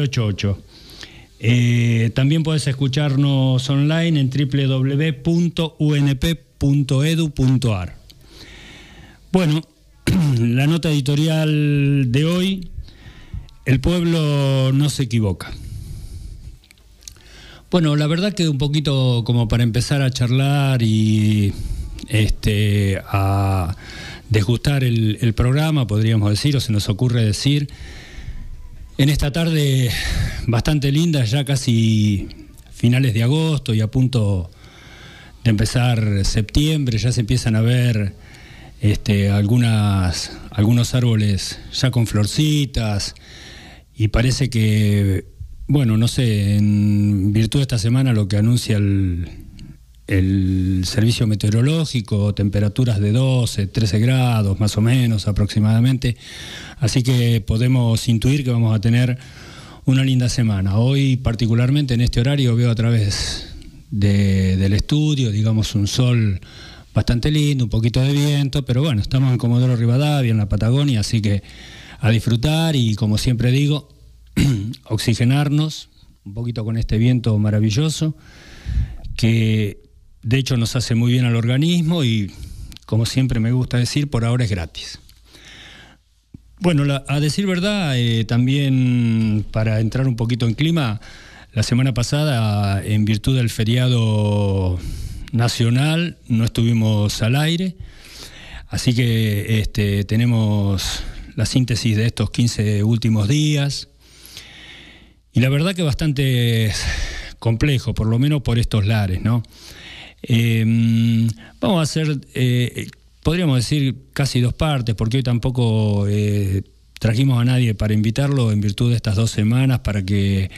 988. Eh, también puedes escucharnos online en www.unp.edu.ar. Bueno, la nota editorial de hoy, el pueblo no se equivoca. Bueno, la verdad que un poquito como para empezar a charlar y este, a desgustar el, programa, podríamos decir, o se nos ocurre decir, en esta tarde bastante linda, ya casi finales de agosto y a punto de empezar septiembre, ya se empiezan a ver este, algunas, algunos árboles ya con florcitas y parece que, bueno, no sé, en virtud de esta semana lo que anuncia el, el servicio meteorológico, temperaturas de 12, 13 grados más o menos aproximadamente, así que podemos intuir que vamos a tener una linda semana. Hoy particularmente en este horario veo a través del estudio, digamos, un sol bastante lindo, un poquito de viento, pero bueno, estamos en Comodoro Rivadavia, en la Patagonia, así que a disfrutar y como siempre digo, oxigenarnos un poquito con este viento maravilloso que de hecho nos hace muy bien al organismo y como siempre me gusta decir, por ahora es gratis. Bueno, a decir verdad, eh, también para entrar un poquito en clima, la semana pasada, en virtud del feriado nacional, no estuvimos al aire, así que este, tenemos la síntesis de estos 15 últimos días. Y la verdad que bastante complejo, por lo menos por estos lares, ¿no? Em, vamos a hacer, eh, podríamos decir, casi dos partes, porque hoy tampoco eh, trajimos a nadie para invitarlo en virtud de estas dos semanas, para que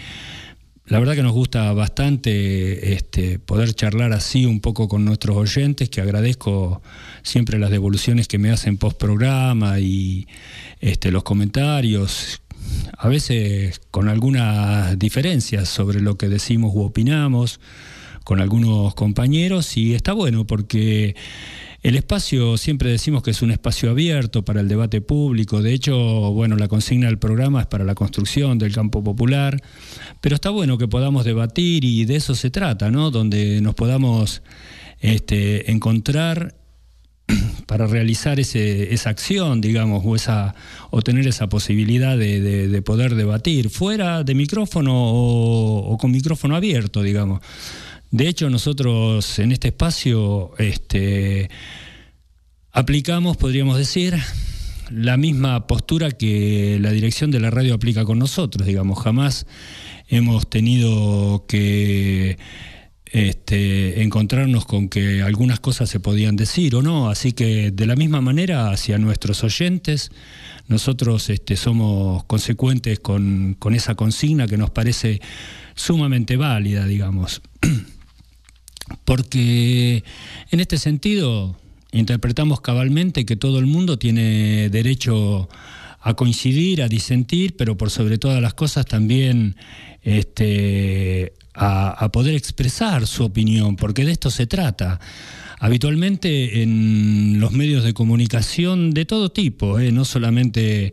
la verdad que nos gusta bastante este, poder charlar así un poco con nuestros oyentes, que agradezco siempre las devoluciones que me hacen post programa y este, los comentarios, a veces con algunas diferencias sobre lo que decimos u opinamos con algunos compañeros y está bueno porque el espacio siempre decimos que es un espacio abierto para el debate público, de hecho, bueno, la consigna del programa es para la construcción del campo popular, pero está bueno que podamos debatir y de eso se trata, ¿no? Donde nos podamos este, encontrar para realizar ese, esa acción, digamos, o, esa, o tener esa posibilidad de, poder debatir fuera de micrófono o con micrófono abierto, digamos. De hecho, nosotros en este espacio este, aplicamos, podríamos decir, la misma postura que la dirección de la radio aplica con nosotros, digamos, jamás hemos tenido que este, encontrarnos con que algunas cosas se podían decir o no, así que de la misma manera hacia nuestros oyentes, nosotros este, somos consecuentes con, con esa consigna que nos parece sumamente válida, digamos. porque en este sentido interpretamos cabalmente que todo el mundo tiene derecho a coincidir, a disentir, pero por sobre todas las cosas también este, a, poder expresar su opinión, porque de esto se trata. Habitualmente en los medios de comunicación de todo tipo, ¿eh? no solamente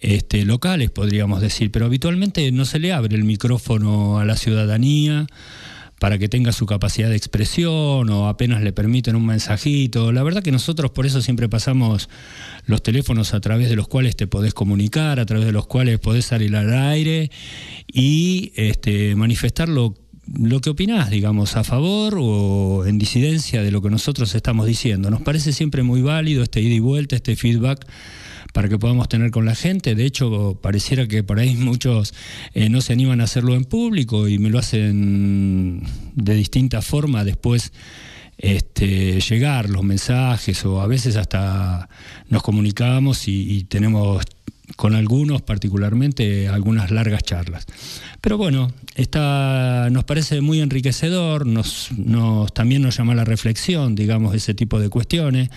este, locales podríamos decir, pero habitualmente no se le abre el micrófono a la ciudadanía, para que tenga su capacidad de expresión o apenas le permiten un mensajito. La verdad que nosotros por eso siempre pasamos los teléfonos a través de los cuales te podés comunicar, a través de los cuales podés salir al aire y este, manifestar lo, lo que opinás, digamos, a favor o en disidencia de lo que nosotros estamos diciendo. Nos parece siempre muy válido este ida y vuelta, este feedback para que podamos tener con la gente. De hecho, pareciera que por ahí muchos eh, no se animan a hacerlo en público y me lo hacen de distinta forma después. Este, llegar los mensajes o a veces hasta nos comunicamos y, tenemos con algunos particularmente algunas largas charlas. Pero bueno, está, nos parece muy enriquecedor, nos, nos, también nos llama la reflexión, digamos, ese tipo de cuestiones.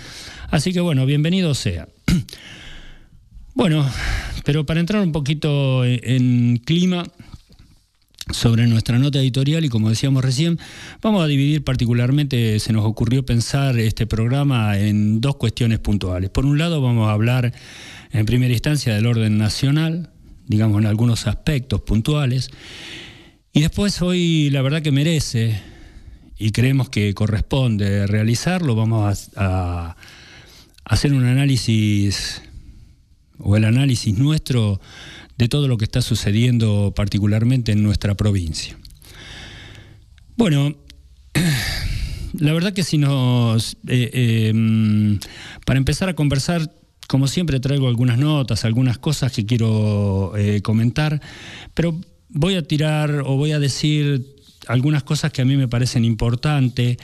Así que bueno, bienvenido sea. Bueno, pero para entrar un poquito en clima sobre nuestra nota editorial y como decíamos recién, vamos a dividir particularmente, se nos ocurrió pensar este programa en dos cuestiones puntuales. Por un lado vamos a hablar en primera instancia del orden nacional, digamos, en algunos aspectos puntuales. Y después hoy la verdad que merece y creemos que corresponde realizarlo, vamos a, hacer un análisis o el análisis nuestro de todo lo que está sucediendo particularmente en nuestra provincia. Bueno, la verdad que si nos... Eh, em, para empezar a conversar, como siempre traigo algunas notas, algunas cosas que quiero eh, comentar, pero voy a tirar o voy a decir algunas cosas que a mí me parecen importantes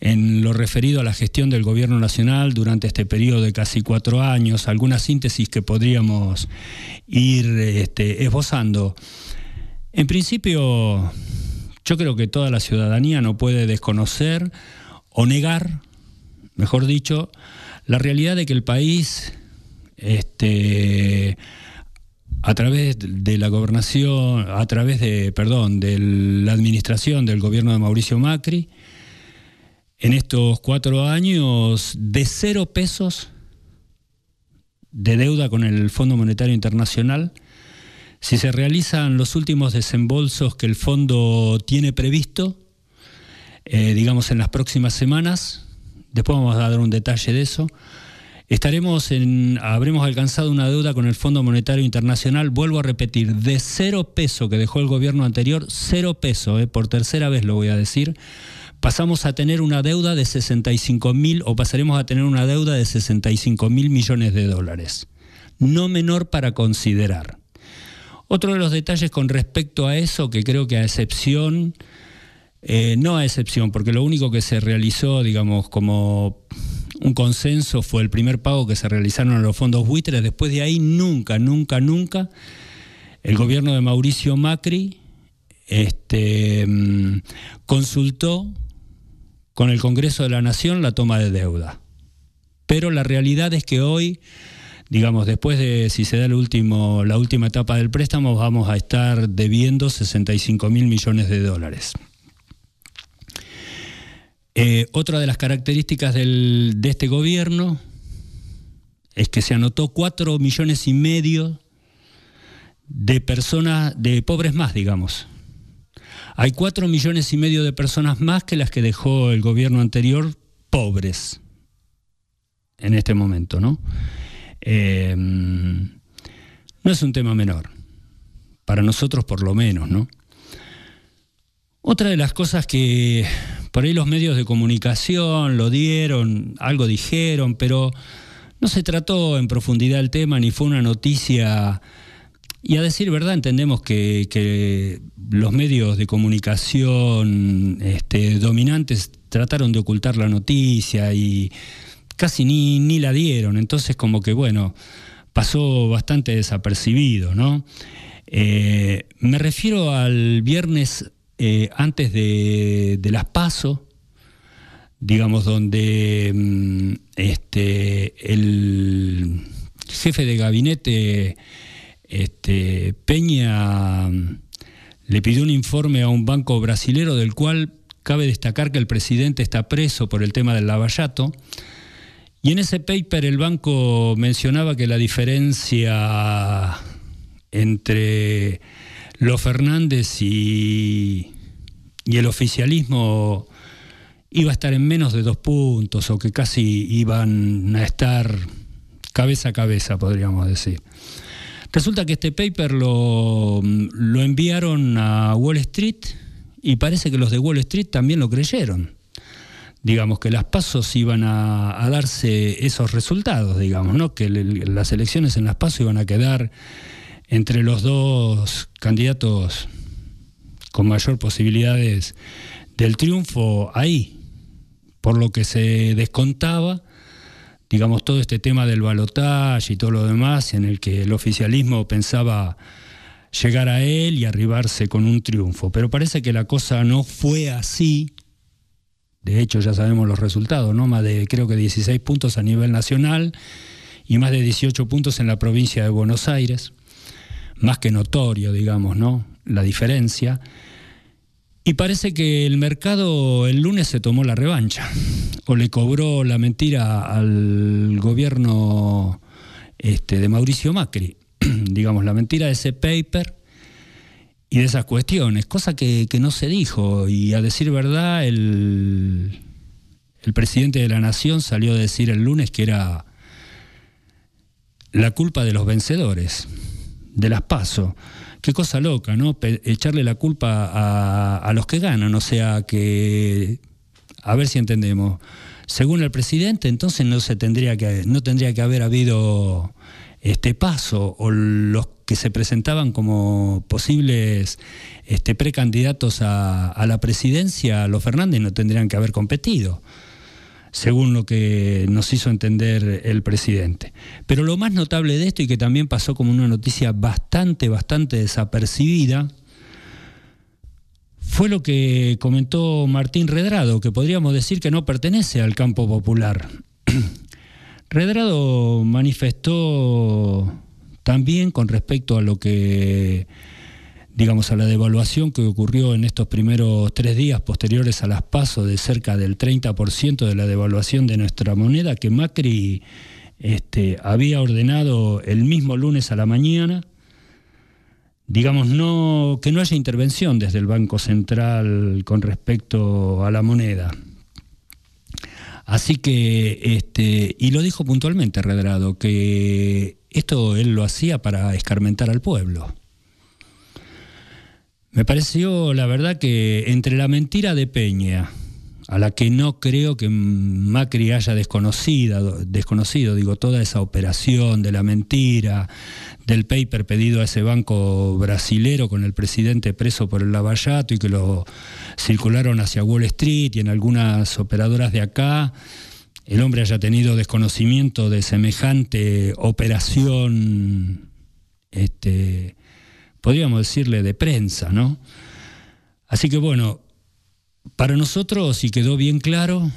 en lo referido a la gestión del gobierno nacional durante este periodo de casi cuatro años, algunas síntesis que podríamos ir este, esbozando. En principio, yo creo que toda la ciudadanía no puede desconocer o negar, mejor dicho, la realidad de que el país este, a través de la gobernación, a través de, perdón, de la administración del gobierno de Mauricio Macri, en estos cuatro años de cero pesos de deuda con el Fondo Monetario Internacional, si se realizan los últimos desembolsos que el fondo tiene previsto, eh, digamos en las próximas semanas, después vamos a dar un detalle de eso, Estaremos en, habremos alcanzado una deuda con el Fondo Monetario Internacional, vuelvo a repetir, de cero peso que dejó el gobierno anterior, cero peso, eh, por tercera vez lo voy a decir, pasamos a tener una deuda de 65 mil o pasaremos a tener una deuda de 65 mil millones de dólares. No menor para considerar. Otro de los detalles con respecto a eso, que creo que a excepción, eh, no a excepción, porque lo único que se realizó, digamos, como un consenso, fue el primer pago que se realizaron a los fondos buitres. Después de ahí, nunca, nunca, nunca, el gobierno de Mauricio Macri este, mm, consultó con el Congreso de la Nación la toma de deuda. Pero la realidad es que hoy, digamos, después de si se da el último, la última etapa del préstamo, vamos a estar debiendo 65 mil millones de dólares. Eh, otra de las características de este gobierno es que se anotó cuatro millones y medio de personas, de pobres más, digamos. Hay cuatro millones y medio de personas más que las que dejó el gobierno anterior pobres en este momento, ¿no? Eh, no es un tema menor, para nosotros por lo menos, ¿no? Otra de las cosas que por ahí los medios de comunicación lo dieron, algo dijeron, pero no se trató en profundidad el tema ni fue una noticia. Y a decir verdad, entendemos que, los medios de comunicación este, dominantes trataron de ocultar la noticia y casi ni, ni la dieron. Entonces, como que bueno, pasó bastante desapercibido, ¿no? Eh, me refiero al viernes eh, antes de, las PASO, digamos, donde mm, este, el jefe de gabinete este, Peña mm, le pidió un informe a un banco brasilero del cual cabe destacar que el presidente está preso por el tema del lavallato. Y en ese paper el banco mencionaba que la diferencia entre los Fernández y, el oficialismo iba a estar en menos de dos puntos o que casi iban a estar cabeza a cabeza, podríamos decir. Resulta que este paper lo, lo enviaron a Wall Street y parece que los de Wall Street también lo creyeron. Digamos que las pasos iban a, darse esos resultados, digamos, ¿no? que las elecciones en las pasos iban a quedar entre los dos candidatos con mayor posibilidades del triunfo ahí, por lo que se descontaba, digamos, todo este tema del balotaje y todo lo demás, en el que el oficialismo pensaba llegar a él y arribarse con un triunfo. Pero parece que la cosa no fue así. De hecho, ya sabemos los resultados, ¿no? Más de creo que 16 puntos a nivel nacional y más de 18 puntos en la provincia de Buenos Aires más que notorio, digamos, ¿no? La diferencia. Y parece que el mercado el lunes se tomó la revancha o le cobró la mentira al gobierno este, de Mauricio Macri. digamos, la mentira de ese paper y de esas cuestiones, cosa que, no se dijo. Y a decir verdad, el, el presidente de la Nación salió a decir el lunes que era la culpa de los vencedores, de las PASO. Qué cosa loca, ¿no? echarle la culpa a, a los que ganan, o sea que, a ver si entendemos. Según el presidente, entonces no se tendría que, no tendría que haber habido este paso o los que se presentaban como posibles este, precandidatos a, a la presidencia, los Fernández no tendrían que haber competido según lo que nos hizo entender el presidente. Pero lo más notable de esto y que también pasó como una noticia bastante, bastante desapercibida, fue lo que comentó Martín Redrado, que podríamos decir que no pertenece al campo popular. Redrado manifestó también con respecto a lo que digamos, a la devaluación que ocurrió en estos primeros tres días posteriores a las pasos de cerca del 30% de la devaluación de nuestra moneda que Macri este, había ordenado el mismo lunes a la mañana, digamos, no, que no haya intervención desde el Banco Central con respecto a la moneda. Así que, este, y lo dijo puntualmente Redrado, que esto él lo hacía para escarmentar al pueblo. Me pareció, la verdad, que entre la mentira de Peña, a la que no creo que Macri haya desconocido, desconocido, digo, toda esa operación de la mentira, del paper pedido a ese banco brasilero con el presidente preso por el lavallato y que lo circularon hacia Wall Street y en algunas operadoras de acá, el hombre haya tenido desconocimiento de semejante operación este, podríamos decirle, de prensa, ¿no? Así que bueno, para nosotros sí quedó bien claro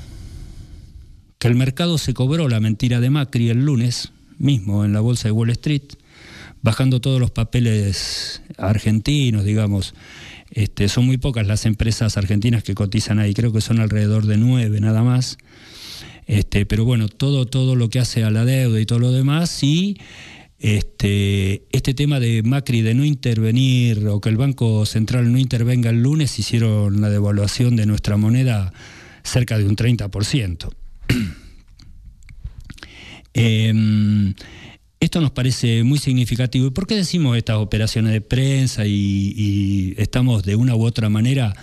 que el mercado se cobró la mentira de Macri el lunes mismo en la bolsa de Wall Street, bajando todos los papeles argentinos, digamos. Este, son muy pocas las empresas argentinas que cotizan ahí, creo que son alrededor de nueve nada más. Este, pero bueno, todo, todo lo que hace a la deuda y todo lo demás, y este, este tema de Macri de no intervenir o que el Banco Central no intervenga el lunes hicieron la devaluación de nuestra moneda cerca de un 30%. Em, esto nos parece muy significativo. ¿Y por qué decimos estas operaciones de prensa y, estamos de una u otra manera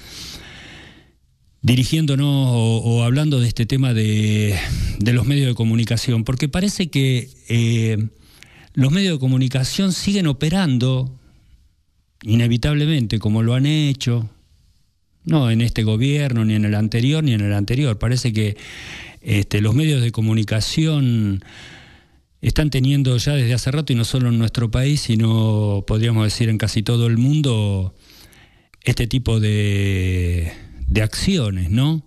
dirigiéndonos o, hablando de este tema de, los medios de comunicación? Porque parece que eh, los medios de comunicación siguen operando inevitablemente como lo han hecho, no en este gobierno, ni en el anterior, ni en el anterior. Parece que este, los medios de comunicación están teniendo ya desde hace rato, y no solo en nuestro país, sino podríamos decir en casi todo el mundo, este tipo de, acciones, ¿no?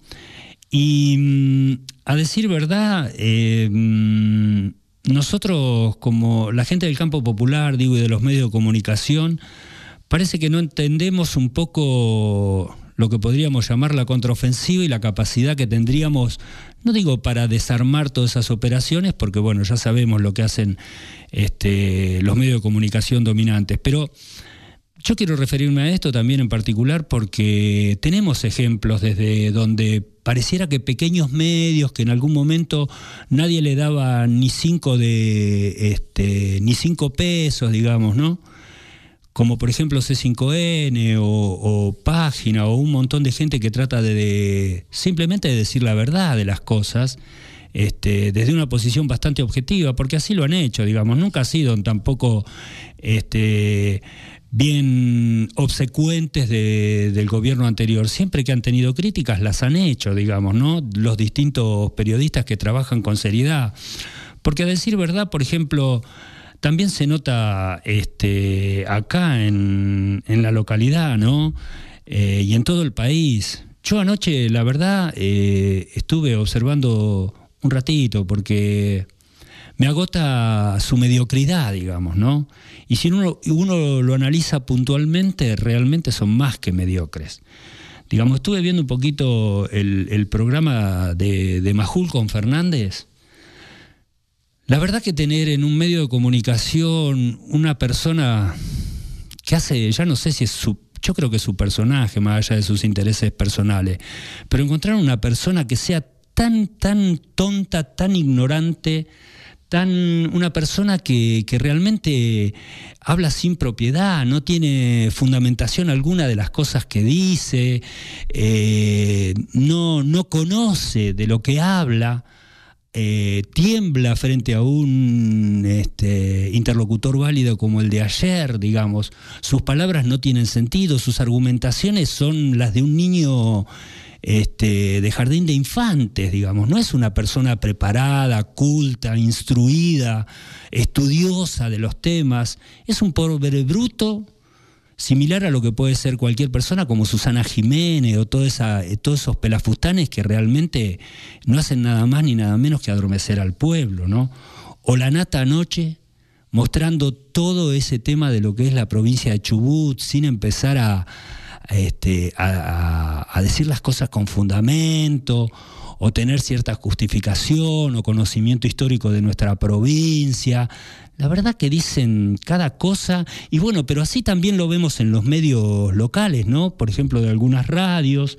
Y mm, a decir verdad, eh, mm, nosotros, como la gente del campo popular, digo, y de los medios de comunicación, parece que no entendemos un poco lo que podríamos llamar la contraofensiva y la capacidad que tendríamos, no digo para desarmar todas esas operaciones, porque bueno, ya sabemos lo que hacen este, los medios de comunicación dominantes, pero yo quiero referirme a esto también en particular porque tenemos ejemplos desde donde pareciera que pequeños medios que en algún momento nadie le daba ni cinco de este, ni cinco pesos, digamos, ¿no? Como por ejemplo C5N o, Página o un montón de gente que trata de, simplemente de decir la verdad de las cosas. Este, desde una posición bastante objetiva, porque así lo han hecho, digamos, nunca ha sido tampoco este, bien obsecuentes del gobierno anterior. Siempre que han tenido críticas las han hecho, digamos, ¿no? Los distintos periodistas que trabajan con seriedad. Porque a decir verdad, por ejemplo, también se nota este, acá en, la localidad, ¿no? Eh, y en todo el país. Yo anoche, la verdad, eh, estuve observando un ratito porque me agota su mediocridad, digamos, ¿no? Y si uno, uno lo analiza puntualmente, realmente son más que mediocres. Digamos, estuve viendo un poquito el, programa de, de Majul con Fernández. La verdad que tener en un medio de comunicación una persona que hace, ya no sé si es su, yo creo que es su personaje, más allá de sus intereses personales, pero encontrar una persona que sea tan, tan tonta, tan ignorante, tan una persona que, realmente habla sin propiedad, no tiene fundamentación alguna de las cosas que dice, eh, no, no conoce de lo que habla. Eh, tiembla frente a un este, interlocutor válido como el de ayer, digamos. Sus palabras no tienen sentido, sus argumentaciones son las de un niño este, de jardín de infantes, digamos. No es una persona preparada, culta, instruida, estudiosa de los temas. Es un pobre bruto similar a lo que puede ser cualquier persona como Susana Jiménez o todos esos pelafustanes que realmente no hacen nada más ni nada menos que adormecer al pueblo, ¿no? O la nata anoche mostrando todo ese tema de lo que es la provincia de Chubut sin empezar a, este, a decir las cosas con fundamento o tener cierta justificación o conocimiento histórico de nuestra provincia. La verdad que dicen cada cosa, y bueno, pero así también lo vemos en los medios locales, ¿no? Por ejemplo, de algunas radios.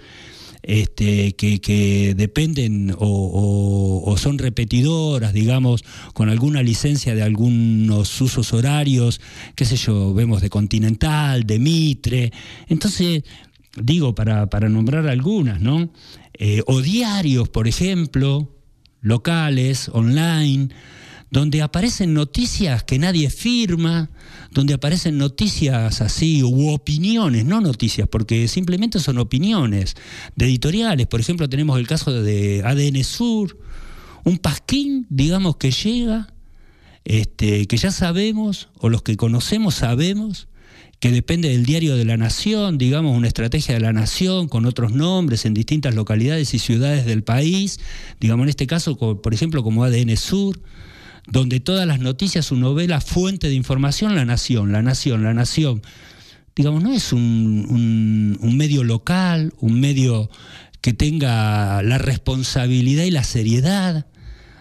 Este, que, dependen o, o, son repetidoras, digamos, con alguna licencia de algunos usos horarios, qué sé yo, vemos de Continental, de Mitre. Entonces, digo, para, para nombrar algunas, ¿no? Eh, o diarios, por ejemplo, locales, online, donde aparecen noticias que nadie firma, donde aparecen noticias así, u opiniones, no noticias, porque simplemente son opiniones de editoriales. Por ejemplo, tenemos el caso de ADN Sur, un pasquín, digamos, que llega, este, que ya sabemos, o los que conocemos sabemos, que depende del diario de la nación, digamos, una estrategia de la nación con otros nombres en distintas localidades y ciudades del país, digamos, en este caso, por ejemplo, como ADN Sur, donde todas las noticias, su novela, fuente de información, la nación, la nación, la nación. Digamos, no es un, un medio local, un medio que tenga la responsabilidad y la seriedad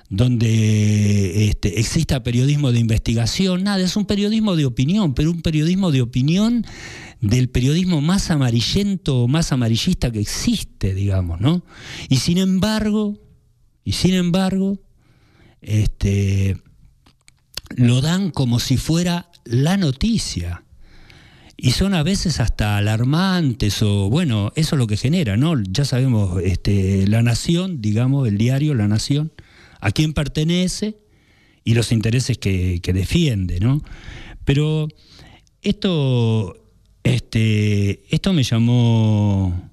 donde este, exista periodismo de investigación, nada, es un periodismo de opinión, pero un periodismo de opinión del periodismo más amarillento, más amarillista que existe, digamos, ¿no? Y sin embargo, y sin embargo, este, lo dan como si fuera la noticia. Y son a veces hasta alarmantes o, bueno, eso es lo que genera, ¿no? Ya sabemos, este, La Nación, digamos, el diario La Nación, a quién pertenece y los intereses que, defiende, ¿no? Pero esto, este, esto me llamó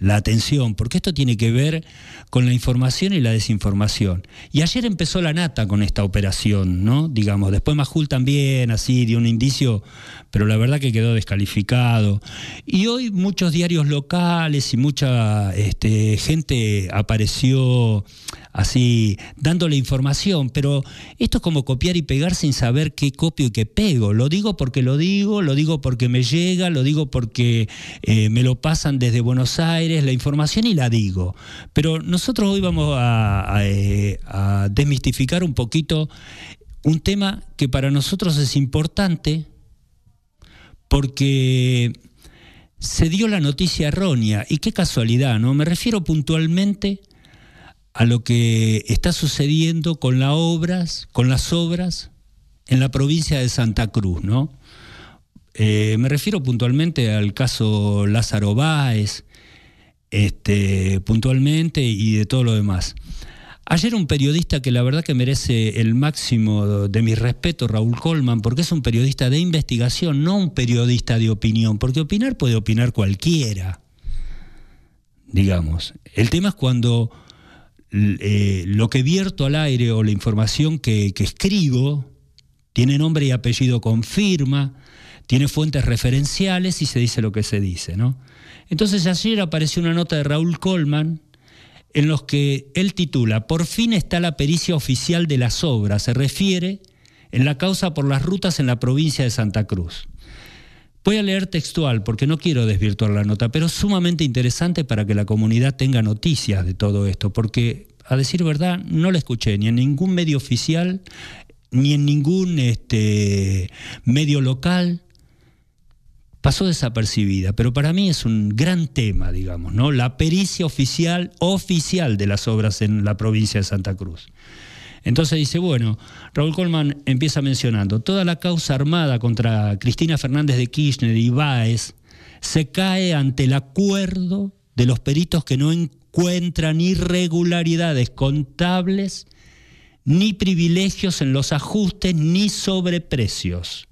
la atención, porque esto tiene que ver con la información y la desinformación. Y ayer empezó la nata con esta operación, ¿no? Digamos, después Majul también, así, dio un indicio, pero la verdad que quedó descalificado. Y hoy muchos diarios locales y mucha este, gente apareció así dándole información, pero esto es como copiar y pegar sin saber qué copio y qué pego. Lo digo porque lo digo, lo digo porque me llega, lo digo porque eh, me lo pasan desde Buenos Aires, la información y la digo. Pero nosotros hoy vamos a, eh, a desmistificar un poquito un tema que para nosotros es importante porque se dio la noticia errónea y qué casualidad, ¿no? Me refiero puntualmente a lo que está sucediendo con las obras, con las obras en la provincia de Santa Cruz, ¿no? Eh, me refiero puntualmente al caso Lázaro Báez, este, puntualmente y de todo lo demás. Ayer un periodista que la verdad que merece el máximo de mi respeto, Raúl Colman, porque es un periodista de investigación, no un periodista de opinión, porque opinar puede opinar cualquiera, digamos. El tema es cuando eh, lo que vierto al aire o la información que, escribo tiene nombre y apellido con firma, tiene fuentes referenciales y se dice lo que se dice, ¿no? Entonces ayer apareció una nota de Raúl Colman en los que él titula Por fin está la pericia oficial de las obras, se refiere en la causa por las rutas en la provincia de Santa Cruz. Voy a leer textual porque no quiero desvirtuar la nota, pero sumamente interesante para que la comunidad tenga noticias de todo esto, porque a decir verdad, no la escuché ni en ningún medio oficial, ni en ningún este, medio local. Pasó desapercibida, pero para mí es un gran tema, digamos, ¿no? La pericia oficial, oficial de las obras en la provincia de Santa Cruz. Entonces dice, bueno, Raúl Colman empieza mencionando, toda la causa armada contra Cristina Fernández de Kirchner y Báez se cae ante el acuerdo de los peritos que no encuentran irregularidades contables ni privilegios en los ajustes ni sobreprecios.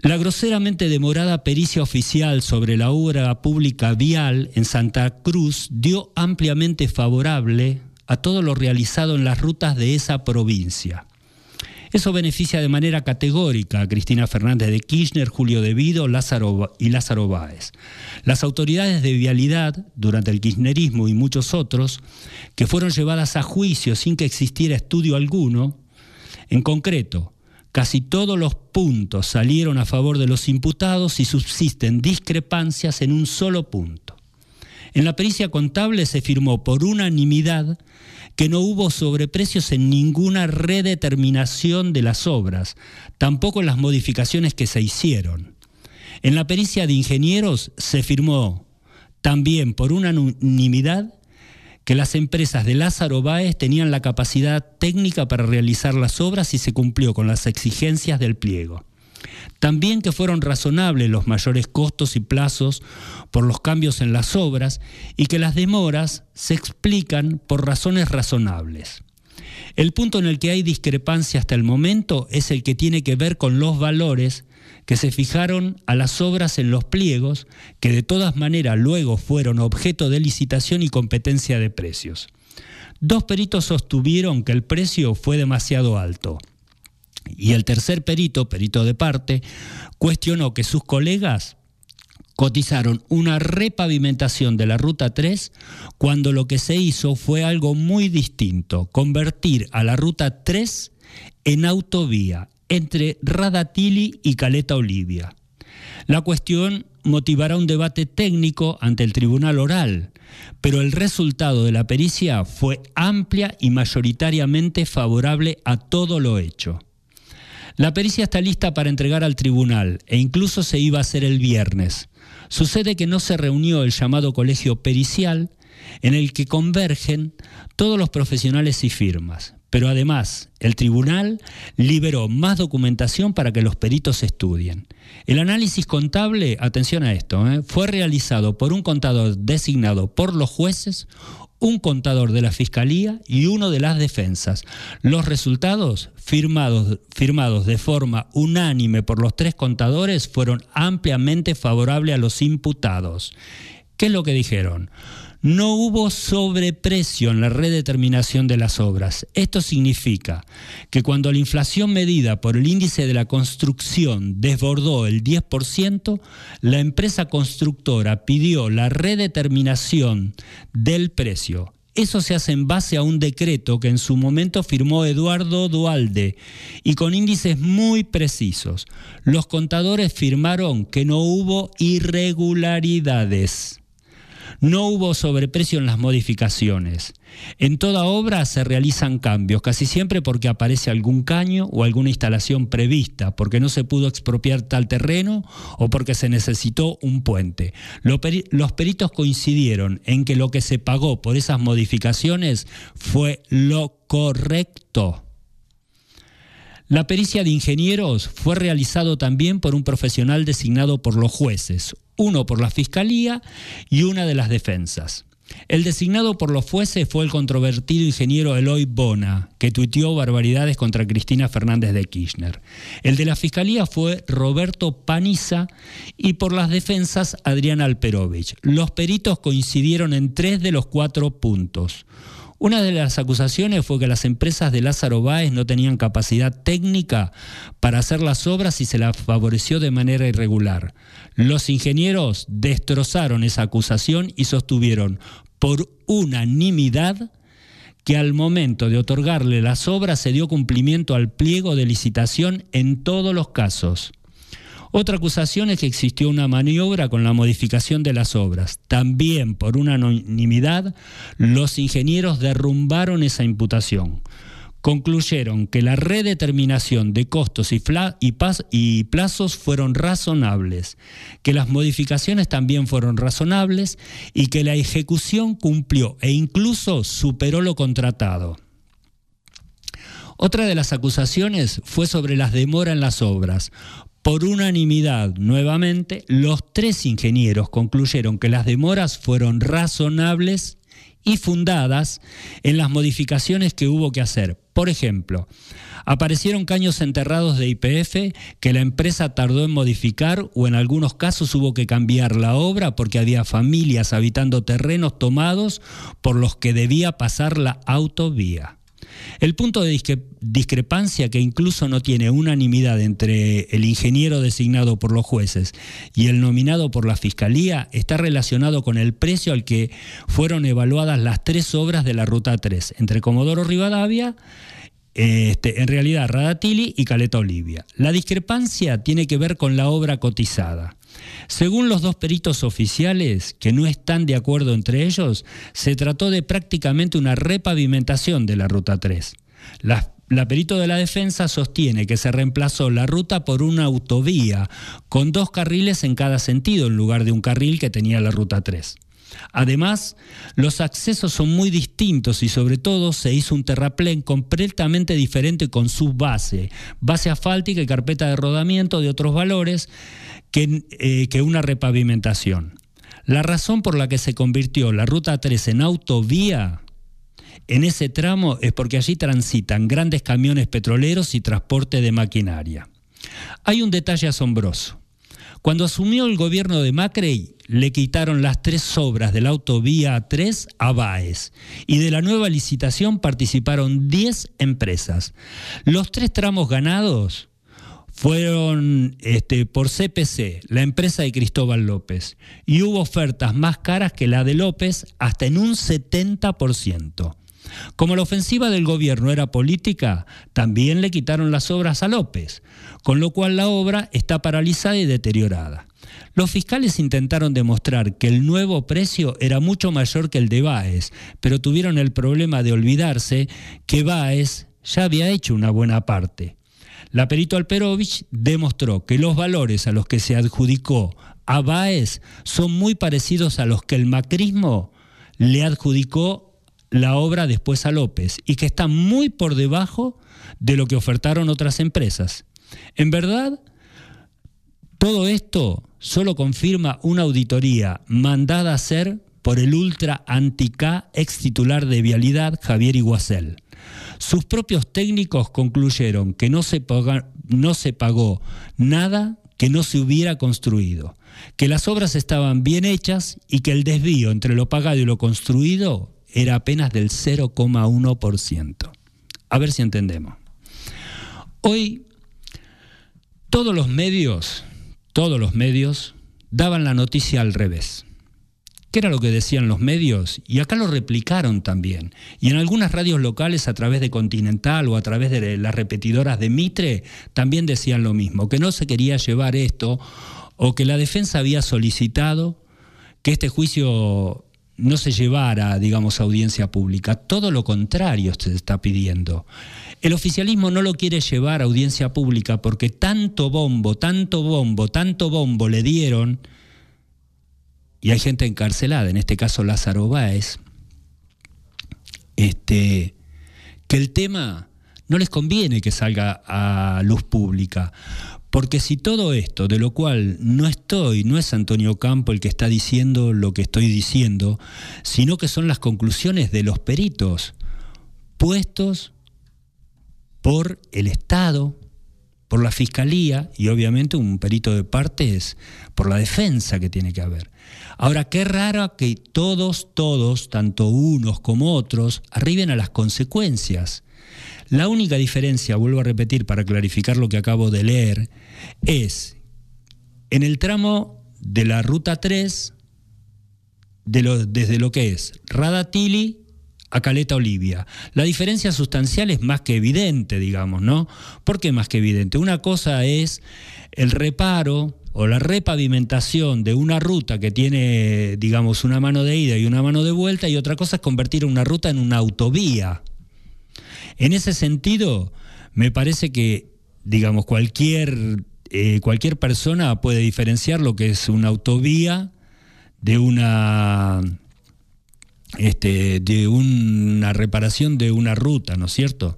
La groseramente demorada pericia oficial sobre la obra pública vial en Santa Cruz dio ampliamente favorable a todo lo realizado en las rutas de esa provincia. Eso beneficia de manera categórica a Cristina Fernández de Kirchner, Julio De Vido Lázaro y Lázaro Báez. Las autoridades de vialidad, durante el kirchnerismo y muchos otros, que fueron llevadas a juicio sin que existiera estudio alguno, en concreto, casi todos los puntos salieron a favor de los imputados y subsisten discrepancias en un solo punto. En la pericia contable se firmó por unanimidad que no hubo sobreprecios en ninguna redeterminación de las obras, tampoco en las modificaciones que se hicieron. En la pericia de ingenieros se firmó también por unanimidad que las empresas de Lázaro Báez tenían la capacidad técnica para realizar las obras y se cumplió con las exigencias del pliego. También que fueron razonables los mayores costos y plazos por los cambios en las obras y que las demoras se explican por razones razonables. El punto en el que hay discrepancia hasta el momento es el que tiene que ver con los valores que se fijaron a las obras en los pliegos, que de todas maneras luego fueron objeto de licitación y competencia de precios. Dos peritos sostuvieron que el precio fue demasiado alto. Y el tercer perito, perito de parte, cuestionó que sus colegas cotizaron una repavimentación de la Ruta 3 cuando lo que se hizo fue algo muy distinto, convertir a la Ruta 3 en autovía entre Radatili y Caleta Olivia. La cuestión motivará un debate técnico ante el tribunal oral, pero el resultado de la pericia fue amplia y mayoritariamente favorable a todo lo hecho. La pericia está lista para entregar al tribunal e incluso se iba a hacer el viernes. Sucede que no se reunió el llamado colegio pericial en el que convergen todos los profesionales y firmas. Pero además, el tribunal liberó más documentación para que los peritos estudien. El análisis contable, atención a esto, ¿eh? fue realizado por un contador designado por los jueces, un contador de la Fiscalía y uno de las defensas. Los resultados, firmados, firmados de forma unánime por los tres contadores, fueron ampliamente favorables a los imputados. ¿Qué es lo que dijeron? No hubo sobreprecio en la redeterminación de las obras. Esto significa que cuando la inflación medida por el índice de la construcción desbordó el 10%, la empresa constructora pidió la redeterminación del precio. Eso se hace en base a un decreto que en su momento firmó Eduardo Dualde y con índices muy precisos. Los contadores firmaron que no hubo irregularidades. No hubo sobreprecio en las modificaciones. En toda obra se realizan cambios, casi siempre porque aparece algún caño o alguna instalación prevista, porque no se pudo expropiar tal terreno o porque se necesitó un puente. Los peritos coincidieron en que lo que se pagó por esas modificaciones fue lo correcto. La pericia de ingenieros fue realizado también por un profesional designado por los jueces, uno por la Fiscalía y una de las defensas. El designado por los jueces fue el controvertido ingeniero Eloy Bona, que tuiteó barbaridades contra Cristina Fernández de Kirchner. El de la Fiscalía fue Roberto Paniza y por las defensas Adrián Alperovich. Los peritos coincidieron en tres de los cuatro puntos. Una de las acusaciones fue que las empresas de Lázaro Báez no tenían capacidad técnica para hacer las obras y se las favoreció de manera irregular. Los ingenieros destrozaron esa acusación y sostuvieron por unanimidad que al momento de otorgarle las obras se dio cumplimiento al pliego de licitación en todos los casos. Otra acusación es que existió una maniobra con la modificación de las obras. También por unanimidad, los ingenieros derrumbaron esa imputación. Concluyeron que la redeterminación de costos y, y, plazos fueron razonables, que las modificaciones también fueron razonables y que la ejecución cumplió e incluso superó lo contratado. Otra de las acusaciones fue sobre las demoras en las obras. Por unanimidad, nuevamente, los tres ingenieros concluyeron que las demoras fueron razonables y fundadas en las modificaciones que hubo que hacer. Por ejemplo, aparecieron caños enterrados de IPF que la empresa tardó en modificar o en algunos casos hubo que cambiar la obra porque había familias habitando terrenos tomados por los que debía pasar la autovía. El punto de discrepancia que incluso no tiene unanimidad entre el ingeniero designado por los jueces y el nominado por la Fiscalía está relacionado con el precio al que fueron evaluadas las tres obras de la Ruta 3, entre Comodoro Rivadavia, este, en realidad Radatili y Caleta Olivia. La discrepancia tiene que ver con la obra cotizada. Según los dos peritos oficiales, que no están de acuerdo entre ellos, se trató de prácticamente una repavimentación de la Ruta 3. La, perito de la defensa sostiene que se reemplazó la ruta por una autovía con dos carriles en cada sentido en lugar de un carril que tenía la Ruta 3. Además, los accesos son muy distintos y sobre todo se hizo un terraplén completamente diferente con su base, base asfáltica y carpeta de rodamiento de otros valores que, eh, que una repavimentación. La razón por la que se convirtió la Ruta 3 en autovía en ese tramo es porque allí transitan grandes camiones petroleros y transporte de maquinaria. Hay un detalle asombroso. Cuando asumió el gobierno de Macri, le quitaron las tres obras de la autovía 3 a Baez y de la nueva licitación participaron 10 empresas. Los tres tramos ganados fueron este, por CPC, la empresa de Cristóbal López, y hubo ofertas más caras que la de López hasta en un 70%. Como la ofensiva del gobierno era política, también le quitaron las obras a López, con lo cual la obra está paralizada y deteriorada. Los fiscales intentaron demostrar que el nuevo precio era mucho mayor que el de Baez, pero tuvieron el problema de olvidarse que Baez ya había hecho una buena parte. La perito Alperovich demostró que los valores a los que se adjudicó a Baez son muy parecidos a los que el macrismo le adjudicó la obra después a López y que está muy por debajo de lo que ofertaron otras empresas. En verdad, todo esto solo confirma una auditoría mandada a hacer por el ultra anti-K ex titular de Vialidad Javier Iguacel. Sus propios técnicos concluyeron que no se, no se pagó nada que no se hubiera construido, que las obras estaban bien hechas y que el desvío entre lo pagado y lo construido era apenas del 0,1%. A ver si entendemos. Hoy todos los medios, todos los medios daban la noticia al revés. ¿Qué era lo que decían los medios? Y acá lo replicaron también. Y en algunas radios locales a través de Continental o a través de las repetidoras de Mitre también decían lo mismo, que no se quería llevar esto o que la defensa había solicitado que este juicio no se llevara, digamos, a audiencia pública. Todo lo contrario se está pidiendo. El oficialismo no lo quiere llevar a audiencia pública porque tanto bombo, tanto bombo, tanto bombo le dieron, y hay gente encarcelada, en este caso Lázaro Báez, este, que el tema no les conviene que salga a luz pública, porque si todo esto, de lo cual no estoy, no es Antonio Campo el que está diciendo lo que estoy diciendo, sino que son las conclusiones de los peritos puestos por el Estado, por la Fiscalía y obviamente un perito de partes por la defensa que tiene que haber. Ahora, qué raro que todos, todos, tanto unos como otros, arriben a las consecuencias la única diferencia, vuelvo a repetir para clarificar lo que acabo de leer, es en el tramo de la ruta 3, desde lo que es Radatili a Caleta Olivia. La diferencia sustancial es más que evidente, digamos, ¿no? ¿Por qué más que evidente? Una cosa es el reparo o la repavimentación de una ruta que tiene, digamos, una mano de ida y una mano de vuelta, y otra cosa es convertir una ruta en una autovía. En ese sentido, me parece que, digamos, cualquier, eh, cualquier persona puede diferenciar lo que es una autovía de una este, de una reparación de una ruta, ¿no es cierto?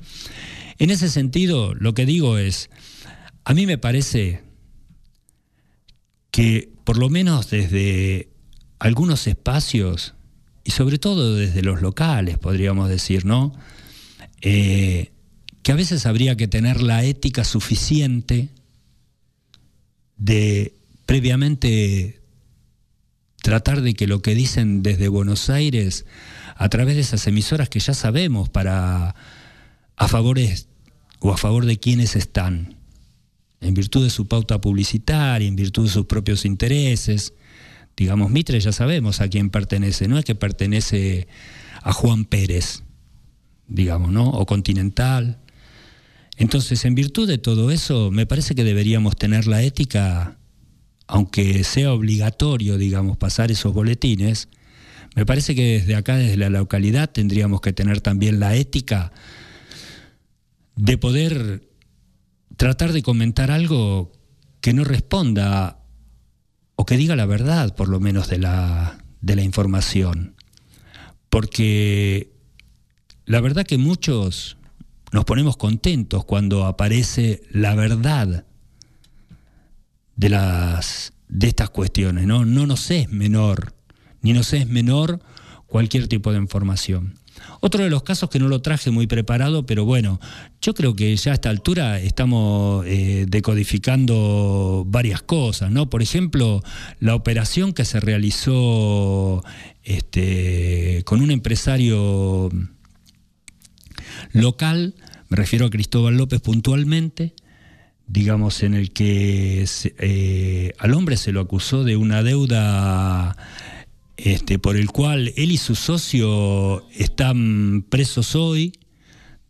En ese sentido, lo que digo es, a mí me parece que por lo menos desde algunos espacios, y sobre todo desde los locales, podríamos decir, ¿no? Eh, que a veces habría que tener la ética suficiente de previamente tratar de que lo que dicen desde Buenos Aires, a través de esas emisoras que ya sabemos para a favores o a favor de quienes están, en virtud de su pauta publicitaria, en virtud de sus propios intereses. Digamos, Mitre ya sabemos a quién pertenece, no es que pertenece a Juan Pérez, digamos, ¿no? O Continental. Entonces, en virtud de todo eso, me parece que deberíamos tener la ética aunque sea obligatorio, digamos, pasar esos boletines, me parece que desde acá, desde la localidad, tendríamos que tener también la ética de poder tratar de comentar algo que no responda o que diga la verdad, por lo menos, de la, de la información. Porque la verdad que muchos nos ponemos contentos cuando aparece la verdad de, las, de estas cuestiones. ¿no? no nos es menor, ni nos es menor cualquier tipo de información. Otro de los casos que no lo traje muy preparado, pero bueno, yo creo que ya a esta altura estamos eh, decodificando varias cosas, ¿no? Por ejemplo, la operación que se realizó este, con un empresario local, me refiero a Cristóbal López puntualmente, digamos, en el que eh, al hombre se lo acusó de una deuda este, por el cual él y su socio están presos hoy,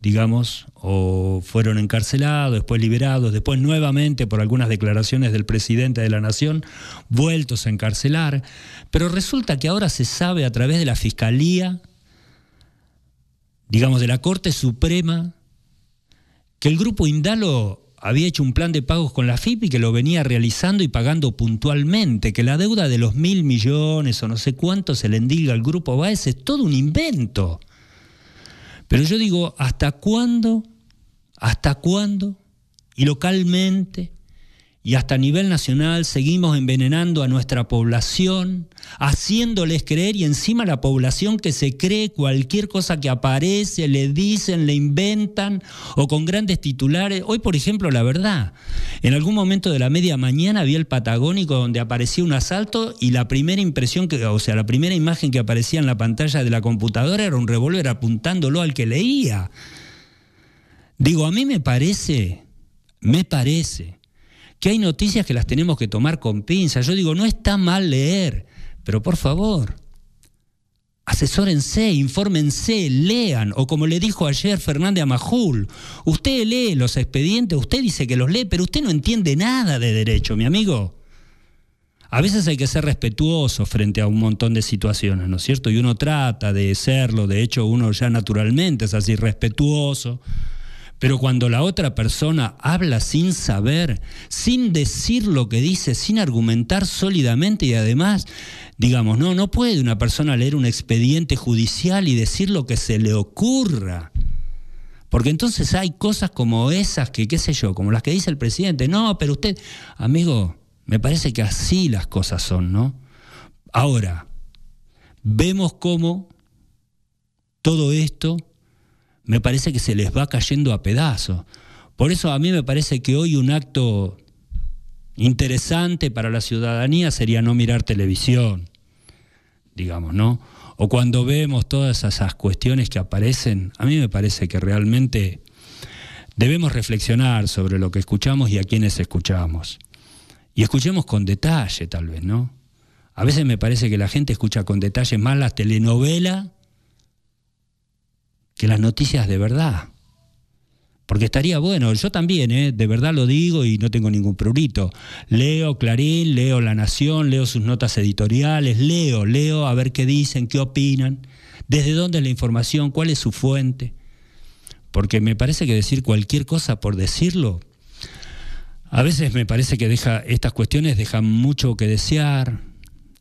digamos, o fueron encarcelados, después liberados, después nuevamente por algunas declaraciones del presidente de la Nación, vueltos a encarcelar. Pero resulta que ahora se sabe a través de la Fiscalía, digamos, de la Corte Suprema, que el grupo Indalo había hecho un plan de pagos con la FIP y que lo venía realizando y pagando puntualmente, que la deuda de los mil millones o no sé cuánto se le endilga al grupo Baez es todo un invento. Pero yo digo, ¿hasta cuándo? ¿Hasta cuándo? Y localmente, y hasta a nivel nacional seguimos envenenando a nuestra población, haciéndoles creer y encima la población que se cree cualquier cosa que aparece, le dicen, le inventan o con grandes titulares. Hoy, por ejemplo, la verdad, en algún momento de la media mañana vi el Patagónico donde aparecía un asalto y la primera impresión, que, o sea, la primera imagen que aparecía en la pantalla de la computadora era un revólver apuntándolo al que leía. Digo, a mí me parece, me parece que hay noticias que las tenemos que tomar con pinzas. Yo digo, no está mal leer, pero por favor, asesórense, infórmense, lean, o como le dijo ayer Fernández Amajul, usted lee los expedientes, usted dice que los lee, pero usted no entiende nada de derecho, mi amigo. A veces hay que ser respetuoso frente a un montón de situaciones, ¿no es cierto? Y uno trata de serlo, de hecho uno ya naturalmente es así respetuoso, pero cuando la otra persona habla sin saber, sin decir lo que dice, sin argumentar sólidamente y además, digamos, no, no puede una persona leer un expediente judicial y decir lo que se le ocurra. Porque entonces hay cosas como esas que, qué sé yo, como las que dice el presidente. No, pero usted, amigo, me parece que así las cosas son, ¿no? Ahora, vemos cómo todo esto me parece que se les va cayendo a pedazos. Por eso a mí me parece que hoy un acto interesante para la ciudadanía sería no mirar televisión, digamos, ¿no? O cuando vemos todas esas cuestiones que aparecen, a mí me parece que realmente debemos reflexionar sobre lo que escuchamos y a quienes escuchamos. Y escuchemos con detalle, tal vez, ¿no? A veces me parece que la gente escucha con detalle más las telenovelas que las noticias de verdad. Porque estaría bueno, yo también, ¿eh? de verdad lo digo y no tengo ningún prurito. Leo Clarín, leo La Nación, leo sus notas editoriales, leo, leo a ver qué dicen, qué opinan, desde dónde es la información, cuál es su fuente. Porque me parece que decir cualquier cosa por decirlo, a veces me parece que deja, estas cuestiones dejan mucho que desear.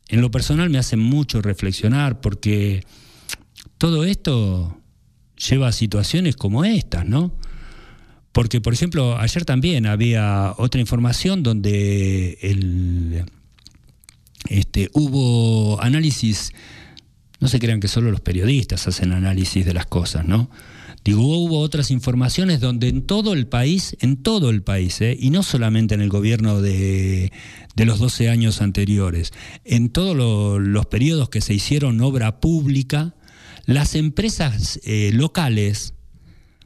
En lo personal me hacen mucho reflexionar porque todo esto lleva a situaciones como estas, ¿no? Porque, por ejemplo, ayer también había otra información donde este, hubo análisis, no se crean que solo los periodistas hacen análisis de las cosas, ¿no? Digo, hubo otras informaciones donde en todo el país, en todo el país, ¿eh? y no solamente en el gobierno de, los 12 años anteriores, en todos los periodos que se hicieron obra pública, las empresas eh, locales,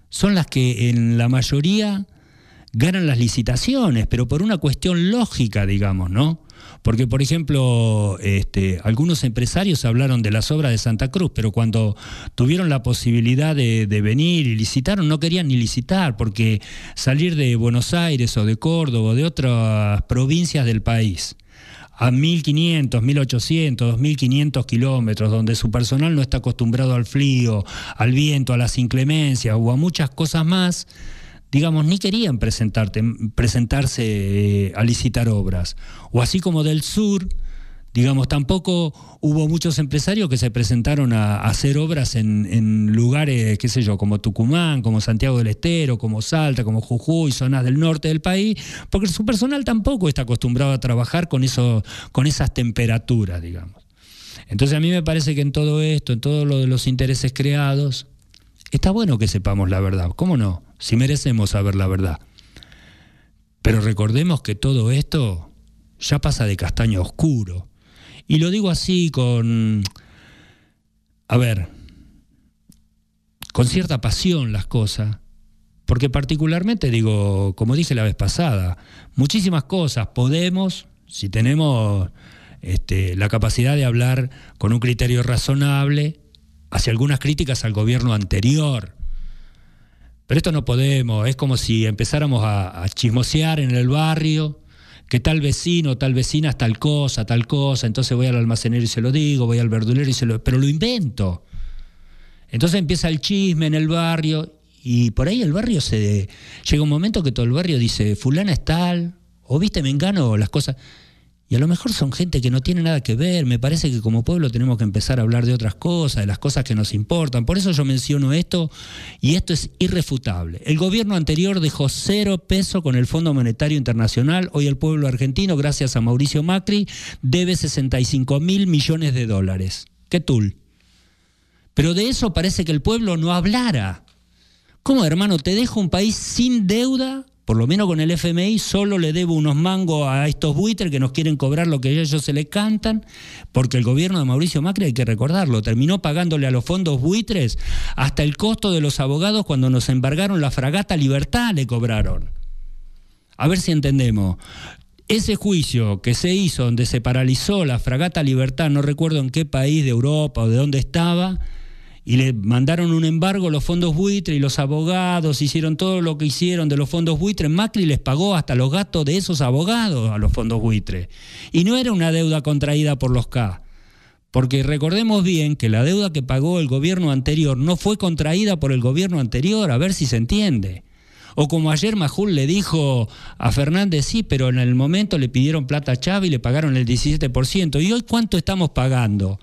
son las que en la mayoría ganan las licitaciones, pero por una cuestión lógica, digamos, ¿no? Porque, por ejemplo, este, algunos empresarios hablaron de las obras de Santa Cruz, pero cuando tuvieron la posibilidad de, de, venir y licitaron, no querían ni licitar, porque salir de Buenos Aires o de Córdoba o de otras provincias del país a 1.500, 1.800, 2.500 kilómetros, donde su personal no está acostumbrado al frío, al viento, a las inclemencias o a muchas cosas más, digamos, ni querían presentarte, presentarse eh, a licitar obras. O así como del sur, Digamos, tampoco hubo muchos empresarios que se presentaron a, hacer obras en, lugares, qué sé yo, como Tucumán, como Santiago del Estero, como Salta, como Jujuy, zonas del norte del país, porque su personal tampoco está acostumbrado a trabajar con, eso, con esas temperaturas, digamos. Entonces a mí me parece que en todo esto, en todo lo de los intereses creados, está bueno que sepamos la verdad. ¿Cómo no? Si merecemos saber la verdad. Pero recordemos que todo esto ya pasa de castaño oscuro. Y lo digo así con, a ver, con cierta pasión las cosas, porque particularmente digo, como dije la vez pasada, muchísimas cosas podemos, si tenemos este, la capacidad de hablar con un criterio razonable, hacia algunas críticas al gobierno anterior. Pero esto no podemos, es como si empezáramos a, a chismosear en el barrio que tal vecino, tal vecina es tal cosa, tal cosa, entonces voy al almacenero y se lo digo, voy al verdulero y se lo... pero lo invento. Entonces empieza el chisme en el barrio y por ahí el barrio se... Llega un momento que todo el barrio dice, fulana es tal, o viste, me engano, las cosas... Y a lo mejor son gente que no tiene nada que ver. Me parece que como pueblo tenemos que empezar a hablar de otras cosas, de las cosas que nos importan. Por eso yo menciono esto y esto es irrefutable. El gobierno anterior dejó cero peso con el Fondo Monetario Internacional. Hoy el pueblo argentino, gracias a Mauricio Macri, debe 65 mil millones de dólares. ¿Qué tul? Pero de eso parece que el pueblo no hablara. ¿Cómo, hermano? Te dejo un país sin deuda por lo menos con el FMI, solo le debo unos mangos a estos buitres que nos quieren cobrar lo que ellos se les cantan, porque el gobierno de Mauricio Macri, hay que recordarlo, terminó pagándole a los fondos buitres hasta el costo de los abogados cuando nos embargaron la fragata Libertad, le cobraron. A ver si entendemos. Ese juicio que se hizo donde se paralizó la fragata Libertad, no recuerdo en qué país de Europa o de dónde estaba, y le mandaron un embargo los fondos buitre y los abogados hicieron todo lo que hicieron de los fondos buitre. Macri les pagó hasta los gastos de esos abogados a los fondos buitre. Y no era una deuda contraída por los K. Porque recordemos bien que la deuda que pagó el gobierno anterior no fue contraída por el gobierno anterior, a ver si se entiende. O como ayer Majul le dijo a Fernández, sí, pero en el momento le pidieron plata a Chávez y le pagaron el 17%. ¿Y hoy cuánto estamos pagando?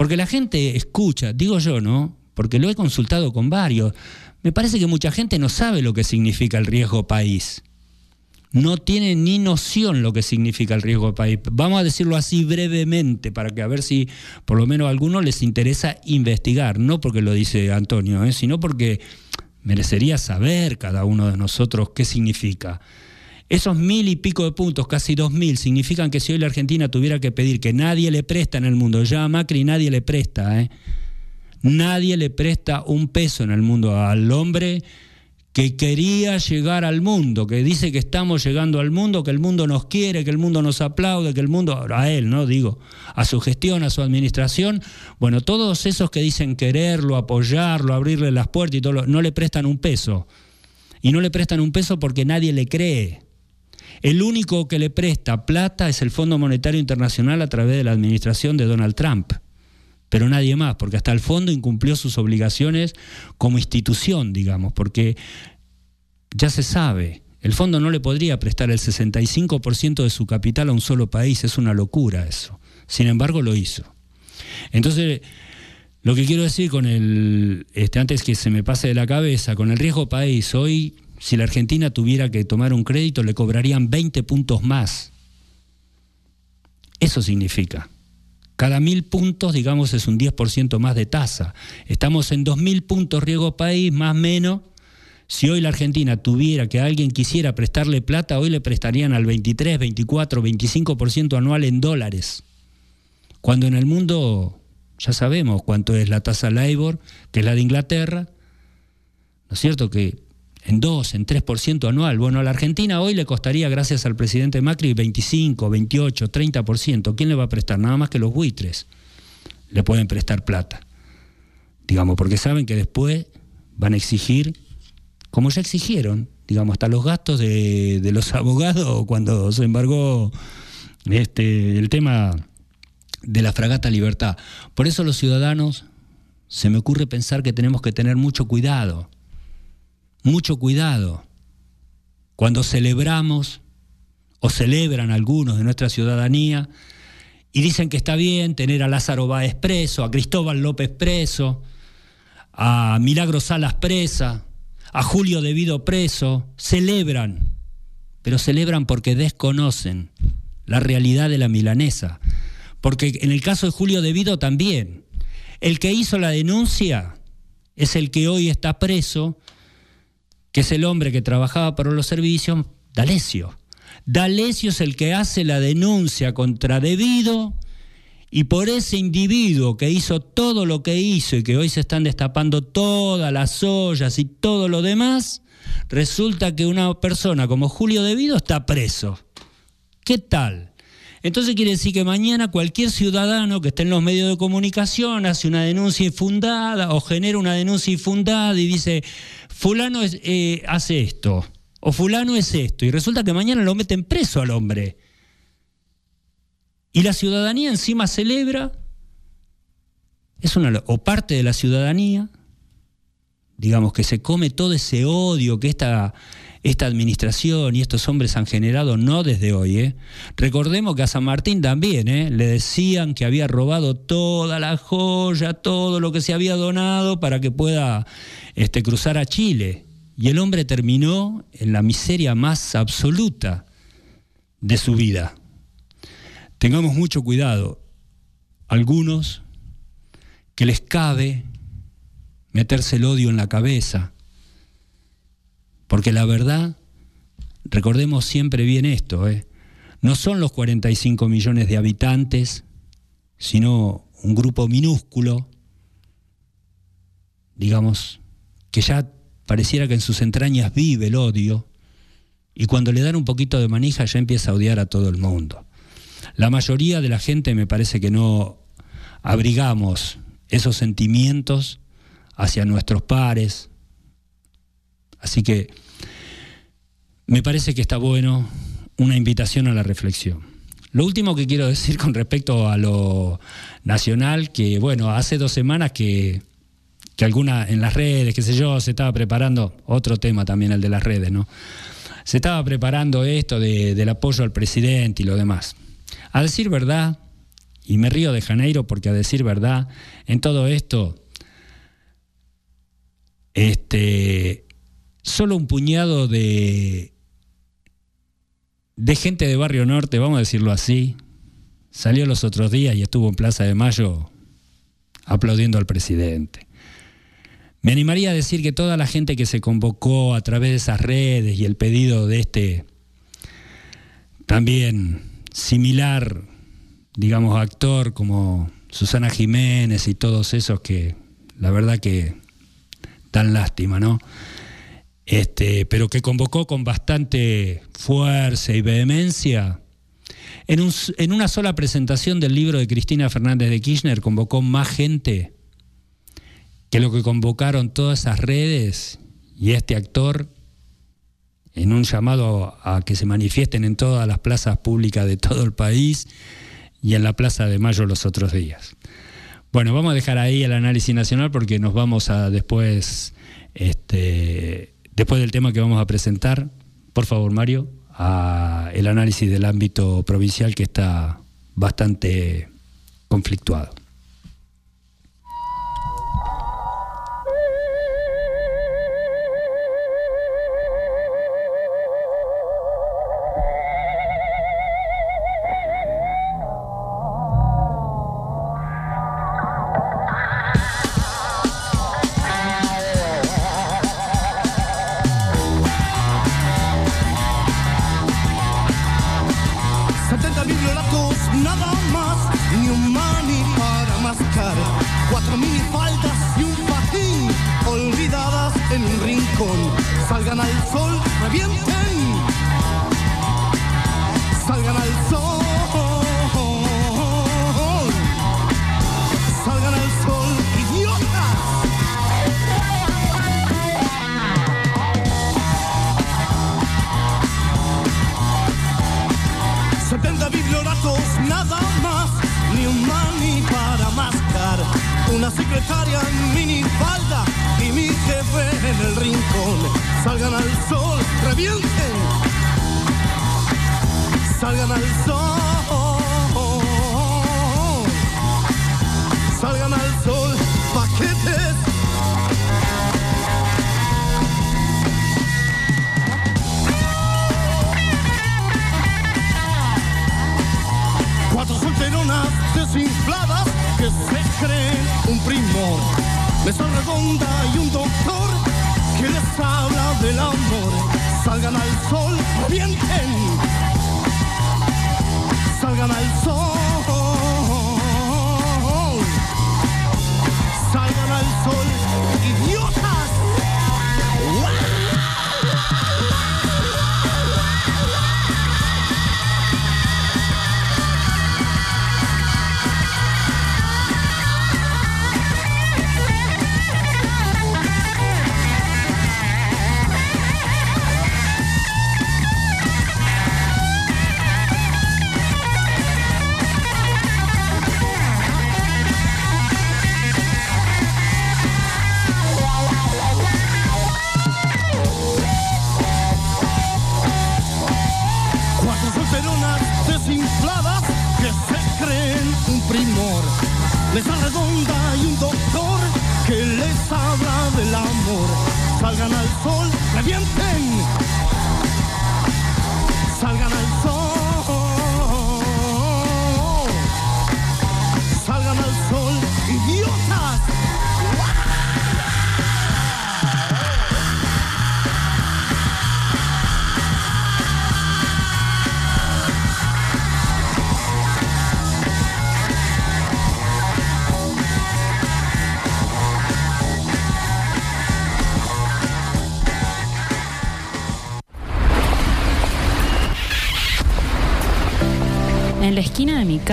Porque la gente escucha, digo yo, ¿no? Porque lo he consultado con varios. Me parece que mucha gente no sabe lo que significa el riesgo país. No tiene ni noción lo que significa el riesgo país. Vamos a decirlo así brevemente para que a ver si por lo menos a algunos les interesa investigar, no porque lo dice Antonio, ¿eh? sino porque merecería saber cada uno de nosotros qué significa. Esos mil y pico de puntos, casi dos mil, significan que si hoy la Argentina tuviera que pedir que nadie le presta en el mundo, ya a Macri nadie le presta, ¿eh? nadie le presta un peso en el mundo al hombre que quería llegar al mundo, que dice que estamos llegando al mundo, que el mundo nos quiere, que el mundo nos aplaude, que el mundo, a él, ¿no? Digo, a su gestión, a su administración, bueno, todos esos que dicen quererlo, apoyarlo, abrirle las puertas y todo, no le prestan un peso. Y no le prestan un peso porque nadie le cree. El único que le presta plata es el Fondo Monetario Internacional a través de la administración de Donald Trump pero nadie más, porque hasta el fondo incumplió sus obligaciones como institución, digamos, porque ya se sabe, el fondo no le podría prestar el 65% de su capital a un solo país, es una locura eso. Sin embargo, lo hizo. Entonces, lo que quiero decir con el, este, antes que se me pase de la cabeza, con el riesgo país, hoy, si la Argentina tuviera que tomar un crédito, le cobrarían 20 puntos más. Eso significa. Cada mil puntos, digamos, es un 10% más de tasa. Estamos en 2.000 puntos riesgo país, más menos. Si hoy la Argentina tuviera que alguien quisiera prestarle plata, hoy le prestarían al 23, 24, 25% anual en dólares. Cuando en el mundo ya sabemos cuánto es la tasa LIBOR, que es la de Inglaterra, ¿no es cierto? Que en 2, en 3% anual. Bueno, a la Argentina hoy le costaría, gracias al presidente Macri, 25, 28, 30%. ¿Quién le va a prestar? Nada más que los buitres le pueden prestar plata. Digamos, porque saben que después van a exigir, como ya exigieron, digamos, hasta los gastos de, los abogados cuando se embargó este, el tema de la fragata Libertad. Por eso los ciudadanos, se me ocurre pensar que tenemos que tener mucho cuidado mucho cuidado cuando celebramos o celebran algunos de nuestra ciudadanía y dicen que está bien tener a Lázaro Báez preso, a Cristóbal López preso, a Milagro Salas presa, a Julio Devido preso, celebran, pero celebran porque desconocen la realidad de la milanesa. Porque en el caso de Julio Devido también, el que hizo la denuncia es el que hoy está preso que es el hombre que trabajaba para los servicios, D'Alessio. D'Alessio es el que hace la denuncia contra Debido y por ese individuo que hizo todo lo que hizo y que hoy se están destapando todas las ollas y todo lo demás, resulta que una persona como Julio Debido está preso. ¿Qué tal? Entonces quiere decir que mañana cualquier ciudadano que esté en los medios de comunicación hace una denuncia infundada o genera una denuncia infundada y dice, fulano eh, hace esto, o fulano es esto, y resulta que mañana lo meten preso al hombre. Y la ciudadanía encima celebra, es una, o parte de la ciudadanía, digamos que se come todo ese odio que esta, esta administración y estos hombres han generado no desde hoy. ¿eh? Recordemos que a San Martín también ¿eh? le decían que había robado toda la joya, todo lo que se había donado para que pueda este, cruzar a Chile. Y el hombre terminó en la miseria más absoluta de su vida. Tengamos mucho cuidado. Algunos que les cabe meterse el odio en la cabeza, porque la verdad, recordemos siempre bien esto, ¿eh? no son los 45 millones de habitantes, sino un grupo minúsculo, digamos, que ya pareciera que en sus entrañas vive el odio, y cuando le dan un poquito de manija ya empieza a odiar a todo el mundo. La mayoría de la gente me parece que no abrigamos esos sentimientos hacia nuestros pares, Así que me parece que está bueno una invitación a la reflexión. Lo último que quiero decir con respecto a lo nacional, que bueno, hace dos semanas que, que alguna en las redes, qué sé yo, se estaba preparando, otro tema también el de las redes, ¿no? Se estaba preparando esto del apoyo al presidente y lo demás. A decir verdad, y me río de Janeiro porque a decir verdad, en todo esto, este, solo un puñado de, de gente de Barrio Norte, vamos a decirlo así, salió los otros días y estuvo en Plaza de Mayo aplaudiendo al presidente. Me animaría a decir que toda la gente que se convocó a través de esas redes y el pedido de este también similar, digamos, actor como Susana Jiménez y todos esos que la verdad que dan lástima, ¿no? Este, pero que convocó con bastante fuerza y vehemencia. En, una sola presentación del libro de Cristina Fernández de Kirchner convocó más gente que lo que convocaron todas esas redes y este actor en un llamado a que se manifiesten en todas las plazas públicas de todo el país y en la Plaza de Mayo los otros días. Bueno, vamos a dejar ahí el análisis nacional porque nos vamos a después, este, después del tema que vamos a presentar, por favor Mario, a el análisis del ámbito provincial que está bastante conflictuado.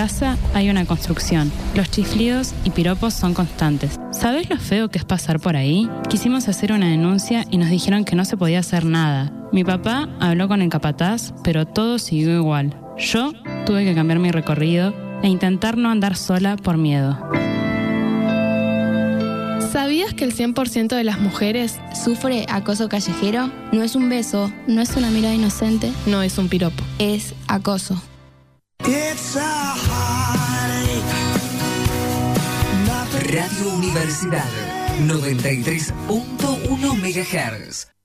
Casa hay una construcción. Los chiflidos y piropos son constantes. ¿Sabes lo feo que es pasar por ahí? Quisimos hacer una denuncia y nos dijeron que no se podía hacer nada. Mi papá habló con el capataz, pero todo siguió igual. Yo tuve que cambiar mi recorrido e intentar no andar sola por miedo. ¿Sabías que el 100% de las mujeres ¿Sufre acoso callejero? No es un beso, no es una mirada inocente, no es un piropo? es acoso. Radio Universidad 93.1 MHz.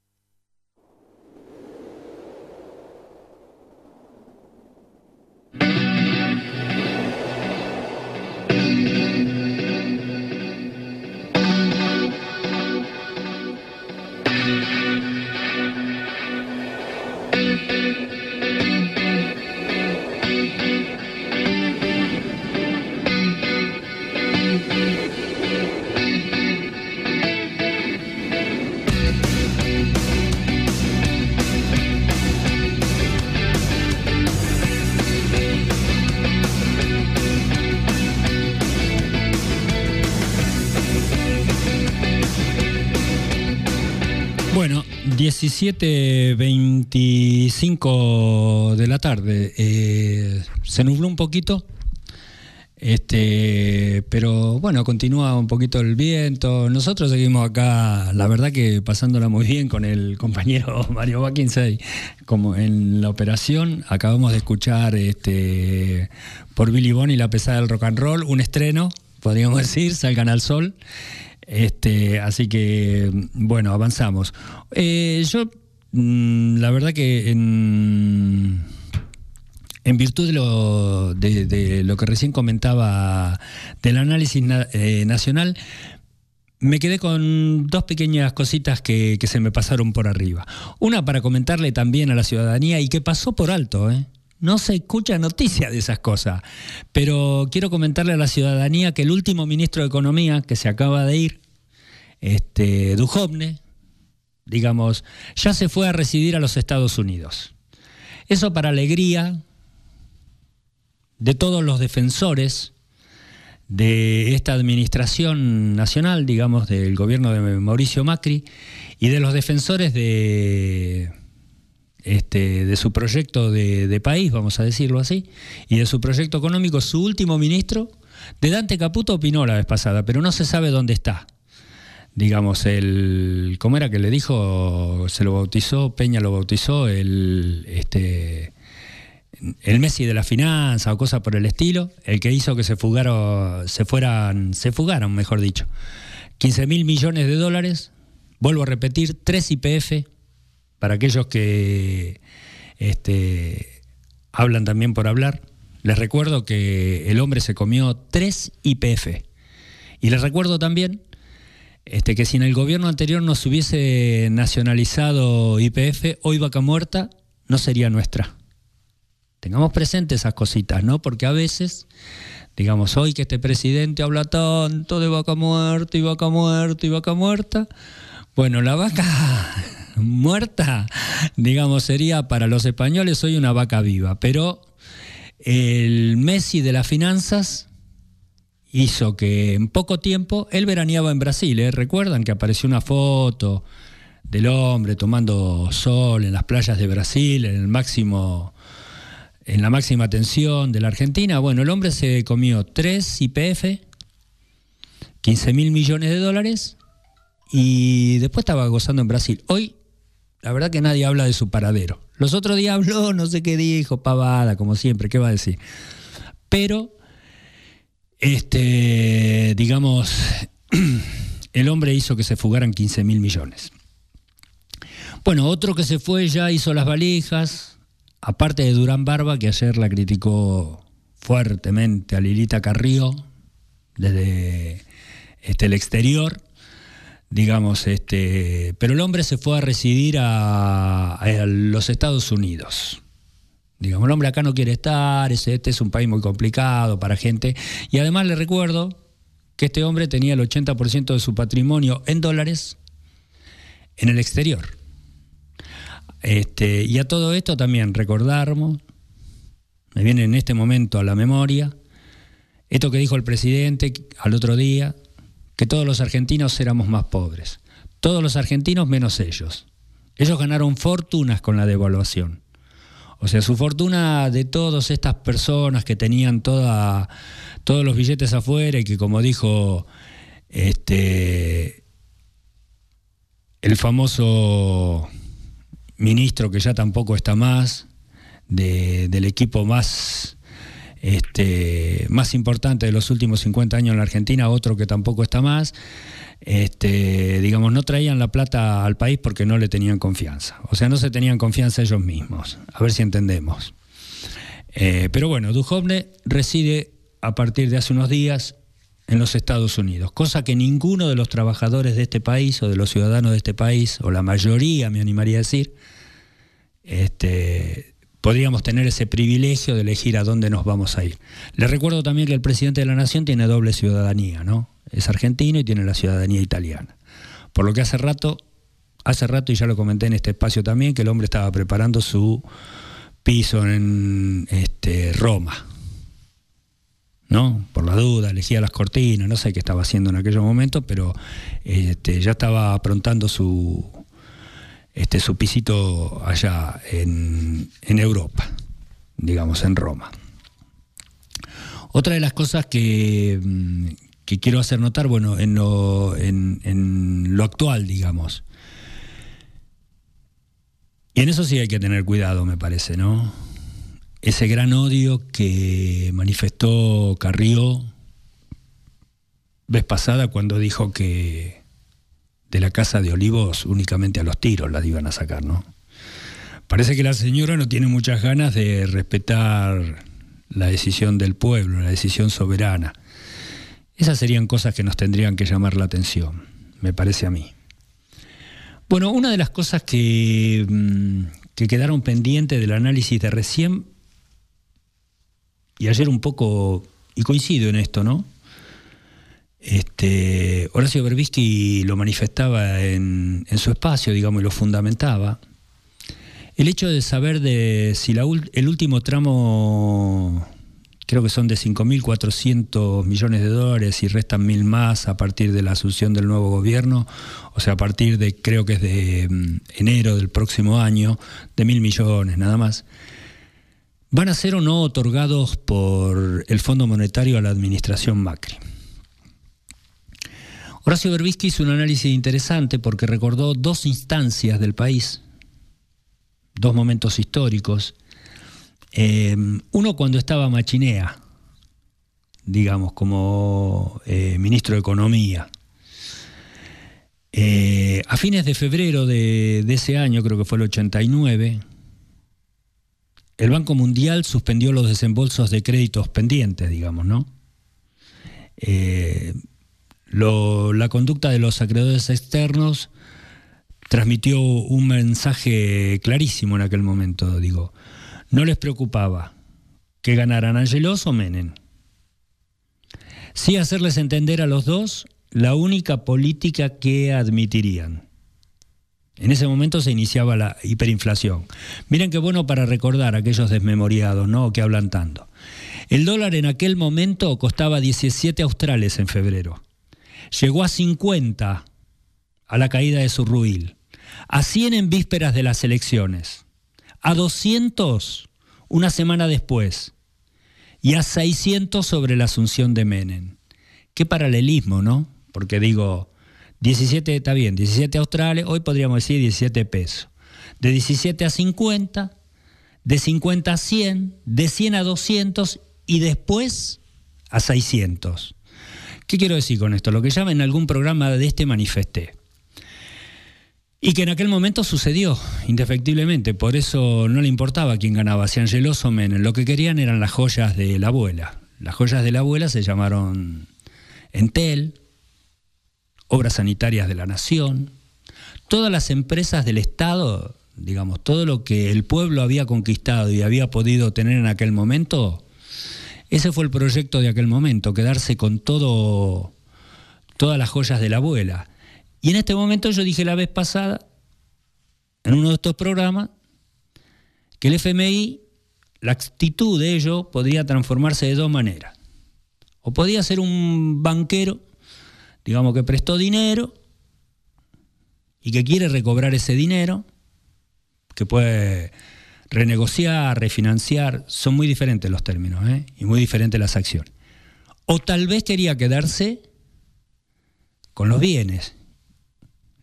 17.25 de la tarde. Eh, se nubló un poquito, este, pero bueno, continúa un poquito el viento. Nosotros seguimos acá, la verdad que pasándola muy bien con el compañero Mario Bakinsey, como en la operación. Acabamos de escuchar este, por Billy Bonnie La pesada del rock and roll, un estreno, podríamos decir, Salgan al Sol. Este, así que, bueno, avanzamos. Eh, yo, mm, la verdad que en, virtud de lo, de, lo que recién comentaba del análisis eh, nacional, me quedé con dos pequeñas cositas que, que, se me pasaron por arriba. Una para comentarle también a la ciudadanía y que pasó por alto, ¿eh? No se escucha noticia de esas cosas. Pero quiero comentarle a la ciudadanía que el último ministro de Economía, que se acaba de ir, este, Duhovne, digamos, ya se fue a residir a los Estados Unidos. Eso para alegría de todos los defensores de esta administración nacional, digamos, del gobierno de Mauricio Macri, y de los defensores de este, de su proyecto de, país, vamos a decirlo así, y de su proyecto económico, su último ministro, de Dante Caputo opinó la vez pasada, pero no se sabe dónde está. Digamos, el. ¿Cómo era que le dijo? Se lo bautizó, Peña lo bautizó, el. Este, el Messi de la finanza o cosas por el estilo, el que hizo que se fugaron, se fueran, se fugaron, mejor dicho. 15 mil millones de dólares, vuelvo a repetir, tres IPF, para aquellos que este, hablan también por hablar, les recuerdo que el hombre se comió tres IPF. Y les recuerdo también este, que si en el gobierno anterior no se hubiese nacionalizado IPF, hoy vaca muerta no sería nuestra. Tengamos presente esas cositas, ¿no? Porque a veces, digamos, hoy que este presidente habla tanto de vaca muerta y vaca muerta y vaca muerta, bueno, la vaca muerta, digamos, sería para los españoles hoy una vaca viva, pero el Messi de las finanzas hizo que en poco tiempo él veraneaba en Brasil. ¿eh? Recuerdan que apareció una foto del hombre tomando sol en las playas de Brasil, en el máximo, en la máxima tensión de la Argentina. Bueno, el hombre se comió tres IPF, 15 mil millones de dólares y después estaba gozando en Brasil. Hoy la verdad que nadie habla de su paradero. Los otros días habló, no sé qué dijo, pavada, como siempre, ¿qué va a decir? Pero, este, digamos, el hombre hizo que se fugaran 15 mil millones. Bueno, otro que se fue ya hizo las valijas, aparte de Durán Barba, que ayer la criticó fuertemente a Lilita Carrillo desde este, el exterior digamos, este, pero el hombre se fue a residir a, los Estados Unidos. Digamos, el hombre acá no quiere estar, este es un país muy complicado para gente. Y además le recuerdo que este hombre tenía el 80% de su patrimonio en dólares en el exterior. Este, y a todo esto también recordarnos, me viene en este momento a la memoria, esto que dijo el presidente al otro día, que todos los argentinos éramos más pobres. Todos los argentinos menos ellos. Ellos ganaron fortunas con la devaluación. O sea, su fortuna de todas estas personas que tenían toda, todos los billetes afuera y que como dijo este, el famoso ministro que ya tampoco está más, del equipo más este, más importante de los últimos 50 años en la Argentina, otro que tampoco está más, este, digamos, no traían la plata al país porque no le tenían confianza. O sea, no se tenían confianza ellos mismos. A ver si entendemos. Eh, pero bueno, Duhovne reside a partir de hace unos días en los Estados Unidos, cosa que ninguno de los trabajadores de este país o de los ciudadanos de este país, o la mayoría me animaría a decir, este, podríamos tener ese privilegio de elegir a dónde nos vamos a ir. Les recuerdo también que el presidente de la Nación tiene doble ciudadanía, ¿no? Es argentino y tiene la ciudadanía italiana. Por lo que hace rato, hace rato, y ya lo comenté en este espacio también, que el hombre estaba preparando su piso en este, Roma. ¿no? Por la duda, elegía las cortinas, no sé qué estaba haciendo en aquellos momentos, pero este, ya estaba aprontando su, este, su pisito allá en, en Europa, digamos, en Roma. Otra de las cosas que, mm, que quiero hacer notar, bueno, en lo, en lo actual, digamos, y en eso sí hay que tener cuidado, me parece, ¿no? Ese gran odio que manifestó Carrió vez pasada cuando dijo que de la casa de Olivos únicamente a los tiros las iban a sacar, ¿no? Parece que la señora no tiene muchas ganas de respetar la decisión del pueblo, la decisión soberana. Esas serían cosas que nos tendrían que llamar la atención, me parece a mí. Bueno, una de las cosas que, mm, que quedaron pendientes del análisis de recién, y ayer un poco, y coincido en esto, ¿no? Este, Horacio Berbisky lo manifestaba en, su espacio, digamos, y lo fundamentaba. El hecho de saber de si el último tramo, creo que son de 5.400 millones de dólares y restan mil más a partir de la asunción del nuevo gobierno, o sea, a partir de, creo que es de mm, enero del próximo año, de mil millones nada más, van a ser o no otorgados por el Fondo Monetario a la administración Macri. Horacio Berbisky hizo un análisis interesante porque recordó dos instancias del país, dos momentos históricos. Eh, uno cuando estaba Machinea, digamos, como eh, ministro de Economía. Eh, a fines de febrero de, de, ese año, creo que fue el 89, el Banco Mundial suspendió los desembolsos de créditos pendientes, digamos, ¿no? La conducta de los acreedores externos transmitió un mensaje clarísimo en aquel momento, digo. No les preocupaba que ganaran Angelos o Menem. Sí hacerles entender a los dos la única política que admitirían. En ese momento se iniciaba la hiperinflación. Miren qué bueno para recordar aquellos desmemoriados, ¿no? Que hablan tanto. El dólar en aquel momento costaba 17 australes en febrero llegó a 50 a la caída de su ruil, a 100 en vísperas de las elecciones, a 200 una semana después y a 600 sobre la asunción de Menem. Qué paralelismo, ¿no? Porque digo, 17 está bien, 17 australes, hoy podríamos decir 17 pesos. De 17 a 50, de 50 a 100, de 100 a 200 y después a 600. ¿Qué quiero decir con esto? Lo que llama en algún programa de este manifesté. Y que en aquel momento sucedió, indefectiblemente. Por eso no le importaba quién ganaba, si Angelos o Menem. Lo que querían eran las joyas de la abuela. Las joyas de la abuela se llamaron Entel, Obras Sanitarias de la Nación, todas las empresas del Estado, digamos, todo lo que el pueblo había conquistado y había podido tener en aquel momento, ese fue el proyecto de aquel momento, quedarse con todo, todas las joyas de la abuela. Y en este momento yo dije la vez pasada, en uno de estos programas, que el FMI, la actitud de ello podría transformarse de dos maneras. O podía ser un banquero, digamos que prestó dinero y que quiere recobrar ese dinero, que puede renegociar, refinanciar, son muy diferentes los términos ¿eh? y muy diferentes las acciones. O tal vez quería quedarse con los bienes.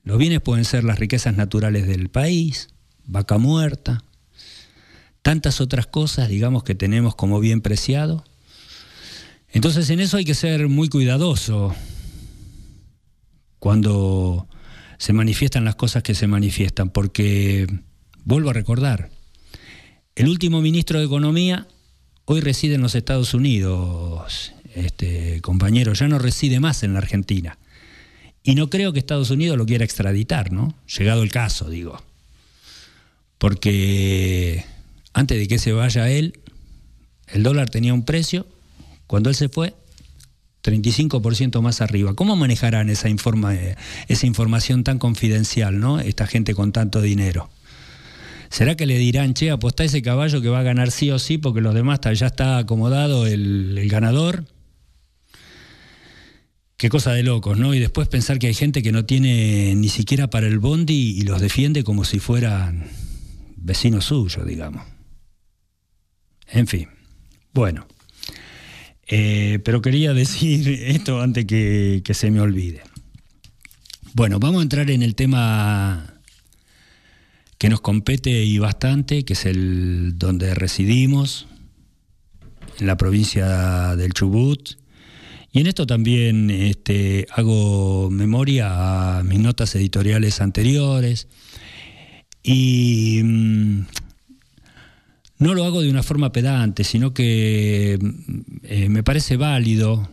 Los bienes pueden ser las riquezas naturales del país, vaca muerta, tantas otras cosas, digamos, que tenemos como bien preciado. Entonces en eso hay que ser muy cuidadoso cuando se manifiestan las cosas que se manifiestan, porque, vuelvo a recordar, el último ministro de Economía hoy reside en los Estados Unidos, este compañero, ya no reside más en la Argentina. Y no creo que Estados Unidos lo quiera extraditar, ¿no? Llegado el caso, digo. Porque antes de que se vaya él, el dólar tenía un precio, cuando él se fue, 35% más arriba. ¿Cómo manejarán esa, informa, esa información tan confidencial, ¿no? Esta gente con tanto dinero. ¿Será que le dirán, che, apostá ese caballo que va a ganar sí o sí porque los demás ya está acomodado el, ganador? qué cosa de locos, ¿no? Y después pensar que hay gente que no tiene ni siquiera para el bondi y los defiende como si fueran vecinos suyos, digamos. En fin, bueno. Eh, pero quería decir esto antes que, que se me olvide. Bueno, vamos a entrar en el tema que nos compete y bastante, que es el donde residimos, en la provincia del Chubut. Y en esto también este, hago memoria a mis notas editoriales anteriores. Y mm, no lo hago de una forma pedante, sino que eh, me parece válido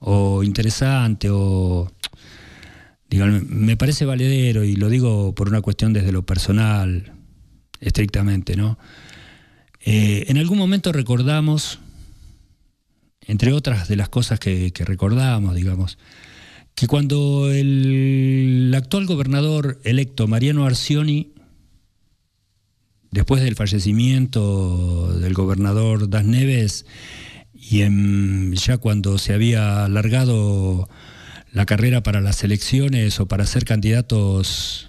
o interesante o me parece valedero y lo digo por una cuestión desde lo personal, estrictamente, ¿no? Eh, en algún momento recordamos, entre otras de las cosas que, recordamos, digamos, que cuando el actual gobernador electo, Mariano Arcioni, después del fallecimiento del gobernador Das Neves, y ya cuando se había alargado la carrera para las elecciones o para ser candidatos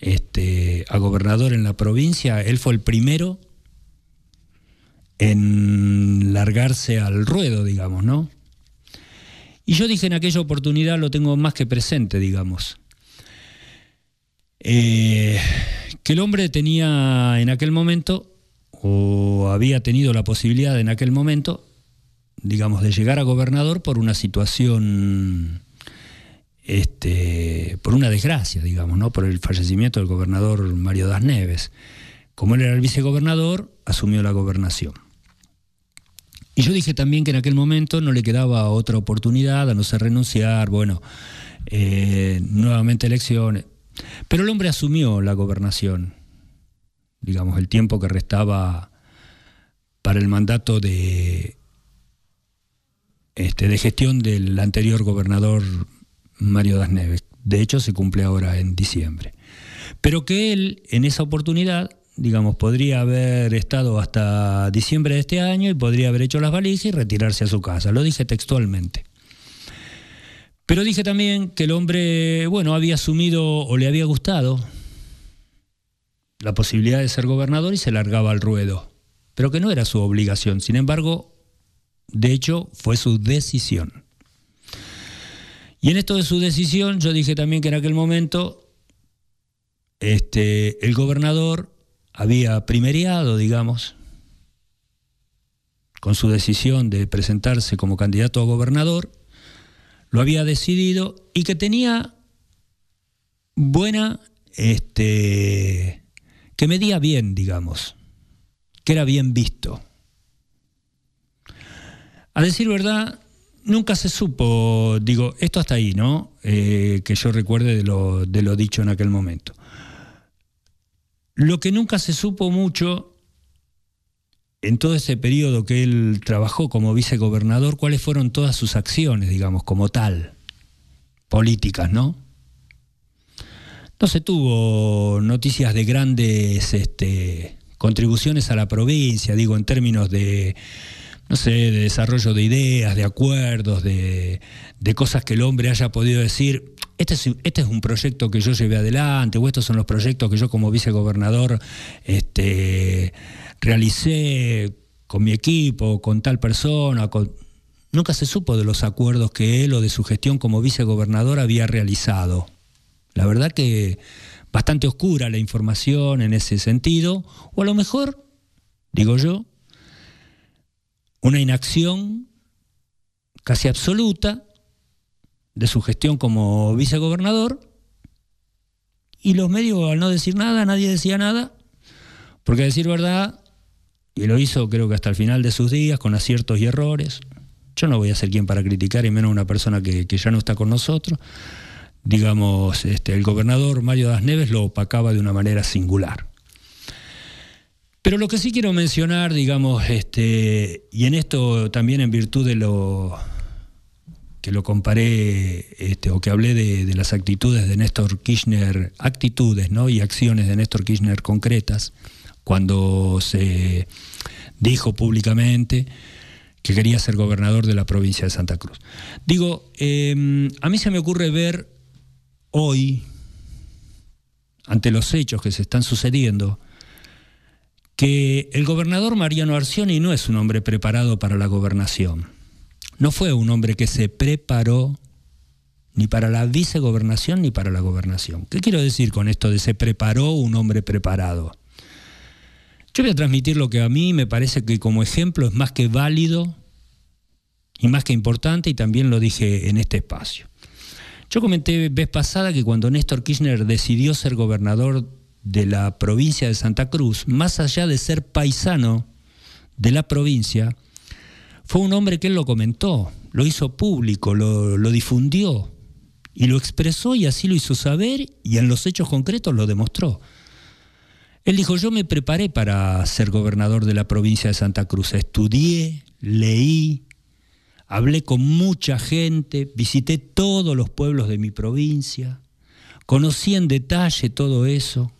este, a gobernador en la provincia, él fue el primero en largarse al ruedo, digamos, ¿no? Y yo dije en aquella oportunidad, lo tengo más que presente, digamos, eh, que el hombre tenía en aquel momento, o había tenido la posibilidad en aquel momento, digamos, de llegar a gobernador por una situación este, por una desgracia, digamos, ¿no? por el fallecimiento del gobernador Mario Das Neves. Como él era el vicegobernador, asumió la gobernación. Y yo dije también que en aquel momento no le quedaba otra oportunidad a no ser renunciar, bueno, eh, nuevamente elecciones. Pero el hombre asumió la gobernación, digamos, el tiempo que restaba para el mandato de, este, de gestión del anterior gobernador Mario Das Neves. De hecho, se cumple ahora en diciembre. Pero que él, en esa oportunidad, digamos, podría haber estado hasta diciembre de este año y podría haber hecho las balizas y retirarse a su casa. Lo dije textualmente. Pero dije también que el hombre, bueno, había asumido o le había gustado la posibilidad de ser gobernador y se largaba al ruedo, pero que no era su obligación. Sin embargo, de hecho, fue su decisión. Y en esto de su decisión, yo dije también que en aquel momento este, el gobernador había primeriado, digamos, con su decisión de presentarse como candidato a gobernador, lo había decidido y que tenía buena, este, que medía bien, digamos, que era bien visto. A decir verdad, nunca se supo, digo, esto hasta ahí, ¿no? Eh, que yo recuerde de lo, dicho en aquel momento. Lo que nunca se supo mucho en todo ese periodo que él trabajó como vicegobernador, cuáles fueron todas sus acciones, digamos, como tal, políticas, ¿no? No se tuvo noticias de grandes este, contribuciones a la provincia, digo, en términos de, no sé, de desarrollo de ideas, de acuerdos, de, cosas que el hombre haya podido decir, este es, este es, un proyecto que yo llevé adelante, o estos son los proyectos que yo como vicegobernador este, realicé con mi equipo, con tal persona. Nunca se supo de los acuerdos que él o de su gestión como vicegobernador había realizado. La verdad que bastante oscura la información en ese sentido, o a lo mejor, digo yo, una inacción casi absoluta de su gestión como vicegobernador y los medios al no decir nada, nadie decía nada, porque a decir verdad, y lo hizo creo que hasta el final de sus días con aciertos y errores, yo no voy a ser quien para criticar y menos una persona que, ya no está con nosotros, digamos, este, el gobernador Mario Das Neves lo opacaba de una manera singular. Pero lo que sí quiero mencionar, digamos, este, y en esto también en virtud de lo que lo comparé este, o que hablé de, las actitudes de Néstor Kirchner, actitudes ¿no? y acciones de Néstor Kirchner concretas, cuando se dijo públicamente que quería ser gobernador de la provincia de Santa Cruz. Digo, eh, a mí se me ocurre ver hoy, ante los hechos que se están sucediendo, que el gobernador Mariano Arcioni no es un hombre preparado para la gobernación. No fue un hombre que se preparó ni para la vicegobernación ni para la gobernación. ¿Qué quiero decir con esto de se preparó un hombre preparado? Yo voy a transmitir lo que a mí me parece que como ejemplo es más que válido y más que importante y también lo dije en este espacio. Yo comenté vez pasada que cuando Néstor Kirchner decidió ser gobernador de la provincia de Santa Cruz, más allá de ser paisano de la provincia, fue un hombre que él lo comentó, lo hizo público, lo, lo difundió y lo expresó y así lo hizo saber y en los hechos concretos lo demostró. Él dijo, yo me preparé para ser gobernador de la provincia de Santa Cruz, estudié, leí, hablé con mucha gente, visité todos los pueblos de mi provincia, conocí en detalle todo eso,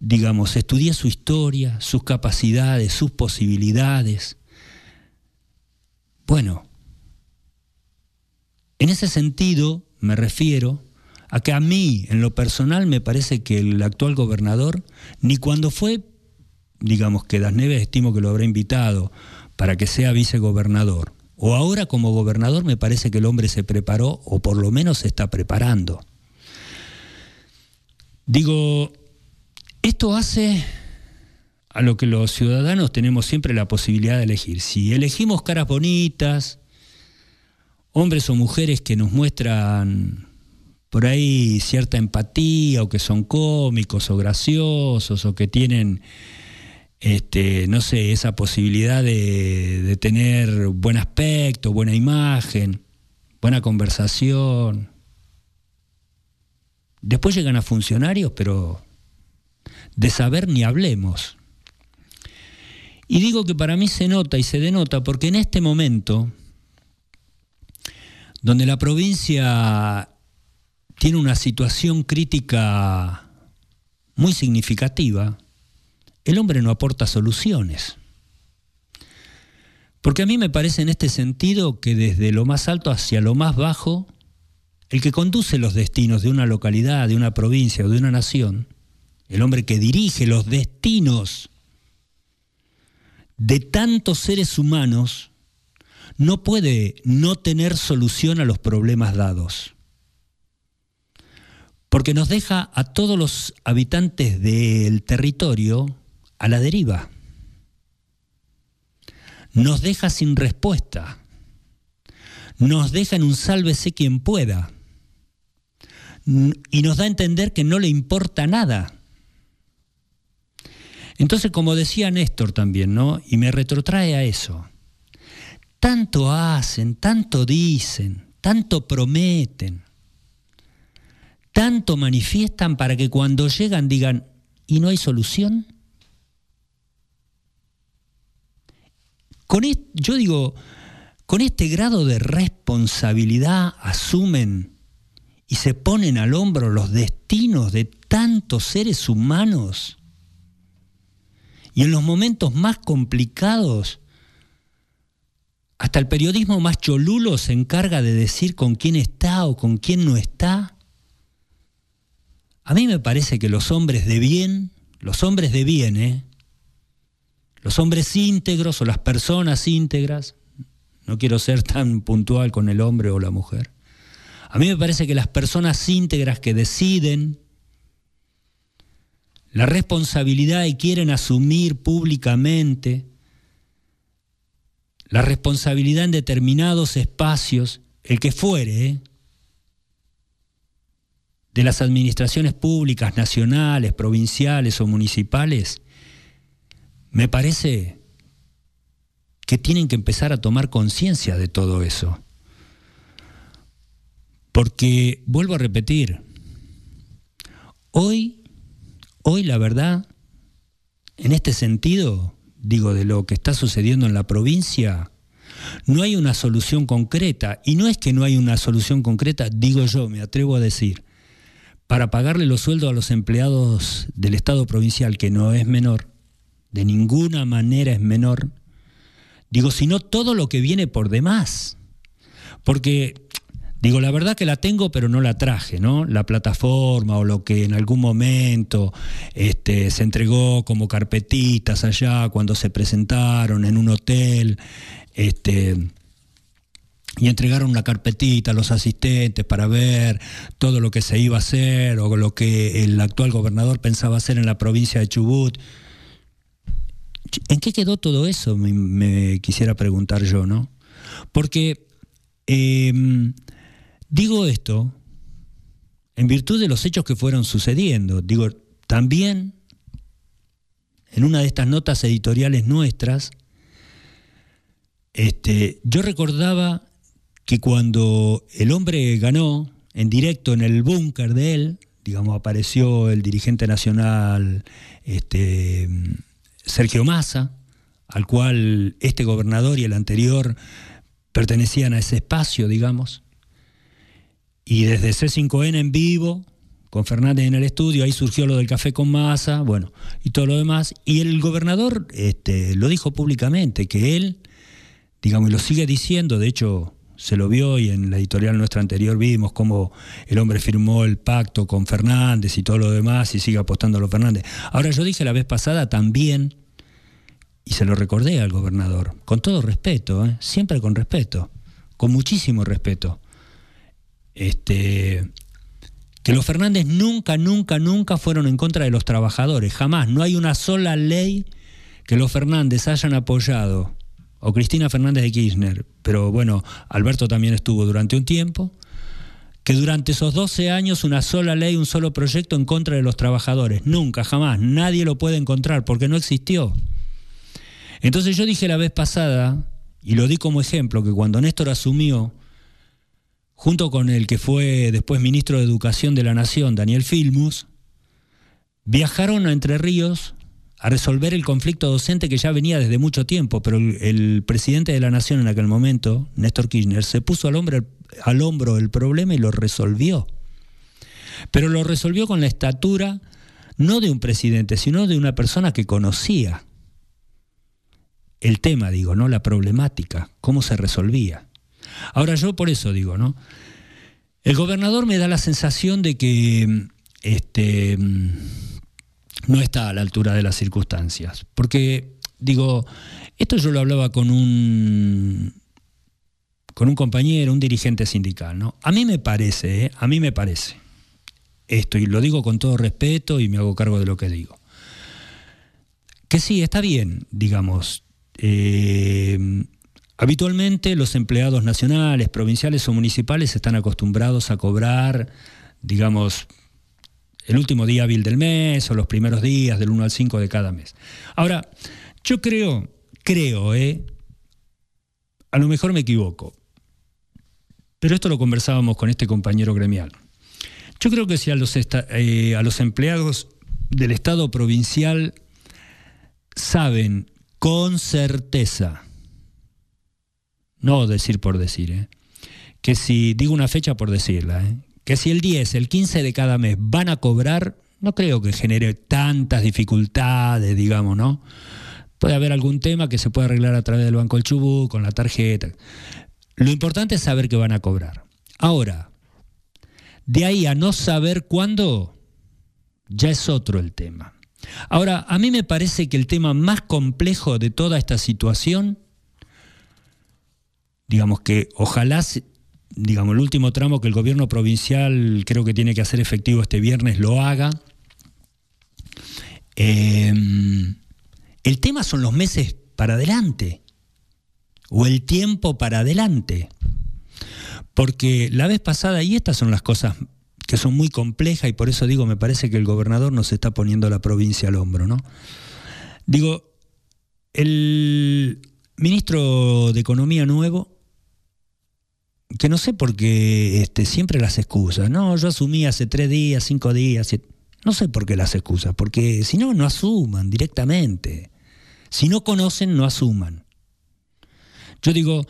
digamos, estudié su historia, sus capacidades, sus posibilidades. Bueno, en ese sentido me refiero a que a mí, en lo personal, me parece que el actual gobernador, ni cuando fue, digamos que Das Neves estimo que lo habrá invitado para que sea vicegobernador, o ahora como gobernador me parece que el hombre se preparó, o por lo menos se está preparando. Digo, esto hace a lo que los ciudadanos tenemos siempre la posibilidad de elegir. Si elegimos caras bonitas, hombres o mujeres que nos muestran por ahí cierta empatía o que son cómicos o graciosos o que tienen este, no sé, esa posibilidad de, de, tener buen aspecto, buena imagen, buena conversación. Después llegan a funcionarios, pero de saber ni hablemos. Y digo que para mí se nota y se denota porque en este momento, donde la provincia tiene una situación crítica muy significativa, el hombre no aporta soluciones. Porque a mí me parece en este sentido que desde lo más alto hacia lo más bajo, el que conduce los destinos de una localidad, de una provincia o de una nación, el hombre que dirige los destinos de tantos seres humanos, no puede no tener solución a los problemas dados porque nos deja a todos los habitantes del territorio a la deriva. Nos deja sin respuesta. Nos deja en un sálvese quien pueda. Y nos da a entender que no le importa nada. Entonces, como decía Néstor también, ¿no? Y me retrotrae a eso. Tanto hacen, tanto dicen, tanto prometen tanto manifiestan para que cuando llegan digan, ¿y no hay solución? Con yo digo, con este grado de responsabilidad asumen y se ponen al hombro los destinos de tantos seres humanos. Y en los momentos más complicados, hasta el periodismo más cholulo se encarga de decir con quién está o con quién no está. A mí me parece que los hombres de bien, los hombres de bien, ¿eh? los hombres íntegros o las personas íntegras, no quiero ser tan puntual con el hombre o la mujer, a mí me parece que las personas íntegras que deciden la responsabilidad y quieren asumir públicamente la responsabilidad en determinados espacios, el que fuere, ¿eh? de las administraciones públicas, nacionales, provinciales o municipales, me parece que tienen que empezar a tomar conciencia de todo eso. Porque, vuelvo a repetir, hoy, hoy la verdad, en este sentido, digo, de lo que está sucediendo en la provincia, no hay una solución concreta. Y no es que no hay una solución concreta, digo yo, me atrevo a decir, para pagarle los sueldos a los empleados del Estado provincial, que no es menor, de ninguna manera es menor, digo, sino todo lo que viene por demás. Porque, digo, la verdad que la tengo, pero no la traje, ¿no? La plataforma o lo que en algún momento este, se entregó como carpetitas allá cuando se presentaron en un hotel, este, y entregaron una carpetita a los asistentes para ver todo lo que se iba a hacer o lo que el actual gobernador pensaba hacer en la provincia de Chubut. ¿En qué quedó todo eso? Me, quisiera preguntar yo, ¿no? Porque Em, digo esto en virtud de los hechos que fueron sucediendo. Digo, también en una de estas notas editoriales nuestras, este, yo recordaba que cuando el hombre ganó en directo en el búnker de él, digamos, apareció el dirigente nacional este, Sergio Massa, al cual este gobernador y el anterior pertenecían a ese espacio, digamos. Y desde C5N en vivo, con Fernández en el estudio, ahí surgió lo del café con masa, bueno, y todo lo demás. Y el gobernador este, lo dijo públicamente, que él, digamos, y lo sigue diciendo, de hecho se lo vio y en la editorial nuestra anterior vimos cómo el hombre firmó el pacto con Fernández y todo lo demás y sigue apostando a los Fernández. Ahora yo dije la vez pasada también y se lo recordé al gobernador, con todo respeto, ¿eh? siempre con respeto, con muchísimo respeto. Este, que los Fernández nunca, nunca, nunca fueron en contra de los trabajadores, jamás. No hay una sola ley que los Fernández hayan apoyado, o Cristina Fernández de Kirchner, pero bueno, Alberto también estuvo durante un tiempo, que durante esos 12 años una sola ley, un solo proyecto en contra de los trabajadores. Nunca, jamás. Nadie lo puede encontrar porque no existió. Entonces yo dije la vez pasada, y lo di como ejemplo, que cuando Néstor asumió, junto con el que fue después ministro de Educación de la Nación, Daniel Filmus, viajaron a Entre Ríos a resolver el conflicto docente que ya venía desde mucho tiempo, pero el, presidente de la Nación en aquel momento, Néstor Kirchner, se puso al, al hombro el problema y lo resolvió. Pero lo resolvió con la estatura no de un presidente, sino de una persona que conocía el tema, digo, ¿no? La problemática, cómo se resolvía. Ahora yo por eso digo, ¿no? El gobernador me da la sensación de que este, no está a la altura de las circunstancias. Porque, digo, esto yo lo hablaba con un, con un compañero, un dirigente sindical, ¿no? A mí me parece, ¿eh? a mí me parece, esto, y lo digo con todo respeto y me hago cargo de lo que digo, que sí, está bien, digamos, eh, habitualmente los empleados nacionales, provinciales o municipales están acostumbrados a cobrar, digamos, el último día hábil del mes o los primeros días del 1 al 5 de cada mes. Ahora, yo creo, creo, eh, a lo mejor me equivoco, pero esto lo conversábamos con este compañero gremial. Yo creo que si a los, eh, a los empleados del Estado provincial saben con certeza, no decir por decir, ¿eh? que si digo una fecha por decirla, ¿eh? que si el 10, el 15 de cada mes van a cobrar, no creo que genere tantas dificultades, digamos, ¿no? Puede haber algún tema que se pueda arreglar a través del Banco del Chubut, con la tarjeta. Lo importante es saber que van a cobrar. Ahora, de ahí a no saber cuándo, ya es otro el tema. Ahora, a mí me parece que el tema más complejo de toda esta situación, digamos que ojalá, digamos, el último tramo que el gobierno provincial creo que tiene que hacer efectivo este viernes lo haga. Em, el tema son los meses para adelante o el tiempo para adelante. Porque la vez pasada, y estas son las cosas que son muy complejas y por eso digo, me parece que el gobernador nos está poniendo la provincia al hombro, ¿no? Digo, el ministro de Economía nuevo, que no sé por qué este, siempre las excusas, no, yo asumí hace tres días, cinco días, no sé por qué las excusas, porque si no, no asuman directamente. Si no conocen, no asuman. Yo digo,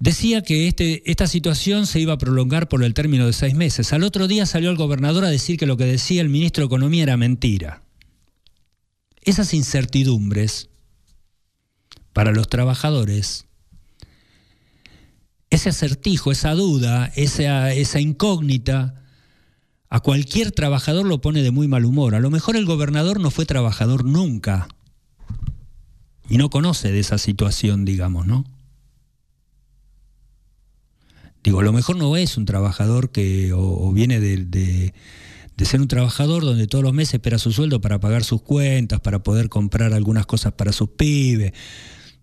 Decía que este, esta situación se iba a prolongar por el término de seis meses. Al otro día salió el gobernador a decir que lo que decía el ministro de Economía era mentira. Esas incertidumbres, para los trabajadores, ese acertijo, esa duda, esa, incógnita, a cualquier trabajador lo pone de muy mal humor. A lo mejor el gobernador no fue trabajador nunca y no conoce de esa situación, digamos, ¿no? Digo, a lo mejor no es un trabajador que o, viene de, de, ser un trabajador donde todos los meses espera su sueldo para pagar sus cuentas, para poder comprar algunas cosas para sus pibes,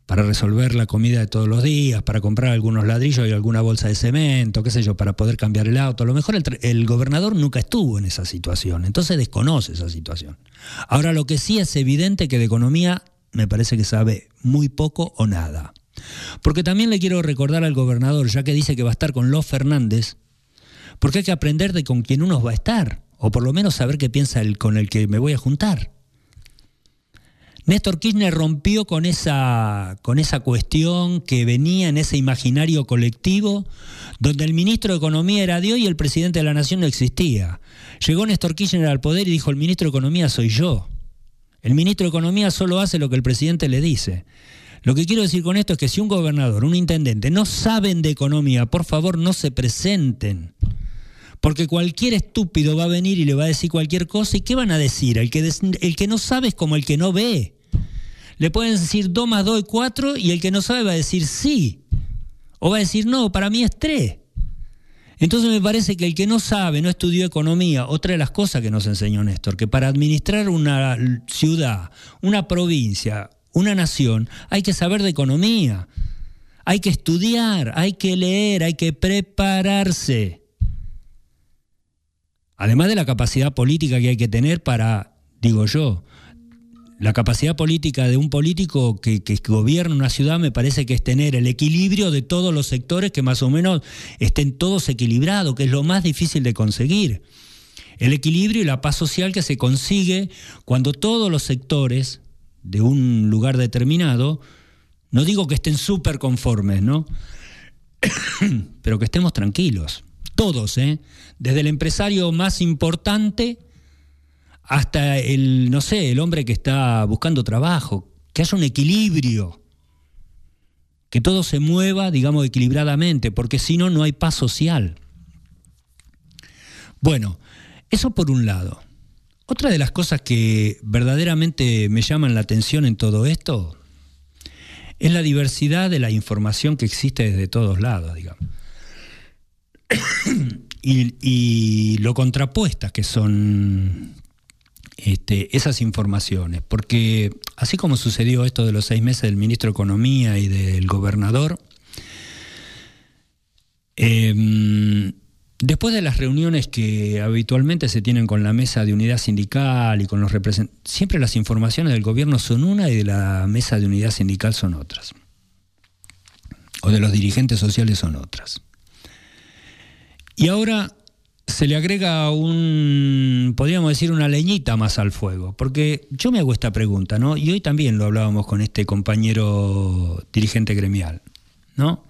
para resolver la comida de todos los días, para comprar algunos ladrillos y alguna bolsa de cemento, qué sé yo, para poder cambiar el auto. A lo mejor el, gobernador nunca estuvo en esa situación, entonces desconoce esa situación. Ahora lo que sí es evidente que de economía me parece que sabe muy poco o nada. Porque también le quiero recordar al gobernador, ya que dice que va a estar con los Fernández, porque hay que aprender de con quién uno va a estar, o por lo menos saber qué piensa con el que me voy a juntar. Néstor Kirchner rompió con esa, con esa cuestión que venía en ese imaginario colectivo donde el ministro de Economía era Dios y el presidente de la Nación no existía. Llegó Néstor Kirchner al poder y dijo, el ministro de Economía soy yo. El ministro de Economía solo hace lo que el presidente le dice. Lo que quiero decir con esto es que si un gobernador, un intendente no saben de economía, por favor no se presenten. Porque cualquier estúpido va a venir y le va a decir cualquier cosa. ¿Y qué van a decir? El que, el que no sabe es como el que no ve. Le pueden decir 2 más 2 y 4 y el que no sabe va a decir sí. O va a decir no, para mí es 3. Entonces me parece que el que no sabe, no estudió economía, otra de las cosas que nos enseñó Néstor, que para administrar una ciudad, una provincia, una nación, hay que saber de economía, hay que estudiar, hay que leer, hay que prepararse. Además de la capacidad política que hay que tener para, digo yo, la capacidad política de un político que, gobierna una ciudad me parece que es tener el equilibrio de todos los sectores que más o menos estén todos equilibrados, que es lo más difícil de conseguir. El equilibrio y la paz social que se consigue cuando todos los sectores de un lugar determinado, no digo que estén súper conformes, ¿no? Pero que estemos tranquilos. Todos, ¿eh? Desde el empresario más importante hasta el, no sé, el hombre que está buscando trabajo, que haya un equilibrio, que todo se mueva, digamos, equilibradamente, porque si no, no hay paz social. Bueno, eso por un lado. Otra de las cosas que verdaderamente me llaman la atención en todo esto es la diversidad de la información que existe desde todos lados, digamos. y, y, lo contrapuestas que son este, esas informaciones, porque así como sucedió esto de los seis meses del ministro de Economía y del gobernador, em, después de las reuniones que habitualmente se tienen con la mesa de unidad sindical y con los representantes, siempre las informaciones del gobierno son una y de la mesa de unidad sindical son otras, o de los dirigentes sociales son otras. Y ahora se le agrega un, podríamos decir, una leñita más al fuego. Porque yo me hago esta pregunta, ¿no? Y hoy también lo hablábamos con este compañero dirigente gremial, ¿no?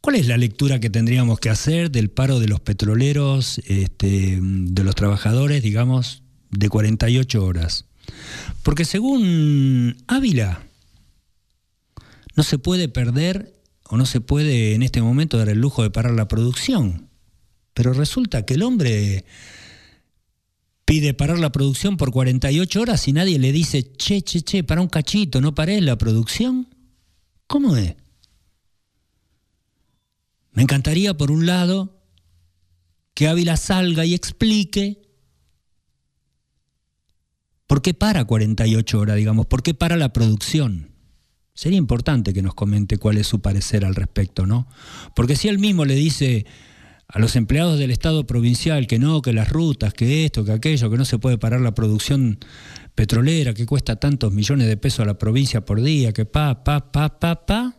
¿Cuál es la lectura que tendríamos que hacer del paro de los petroleros, este, de los trabajadores, digamos, de 48 horas? Porque según Ávila, no se puede perder o no se puede en este momento dar el lujo de parar la producción pero resulta que el hombre pide parar la producción por 48 horas y nadie le dice, che, che, che, para un cachito, no paré la producción. ¿Cómo es? Me encantaría, por un lado, que Ávila salga y explique por qué para 48 horas, digamos, por qué para la producción. Sería importante que nos comente cuál es su parecer al respecto, ¿no? Porque si él mismo le dice, a los empleados del Estado provincial que no, que las rutas, que esto, que aquello, que no se puede parar la producción petrolera, que cuesta tantos millones de pesos a la provincia por día, que pa, pa, pa, pa, pa.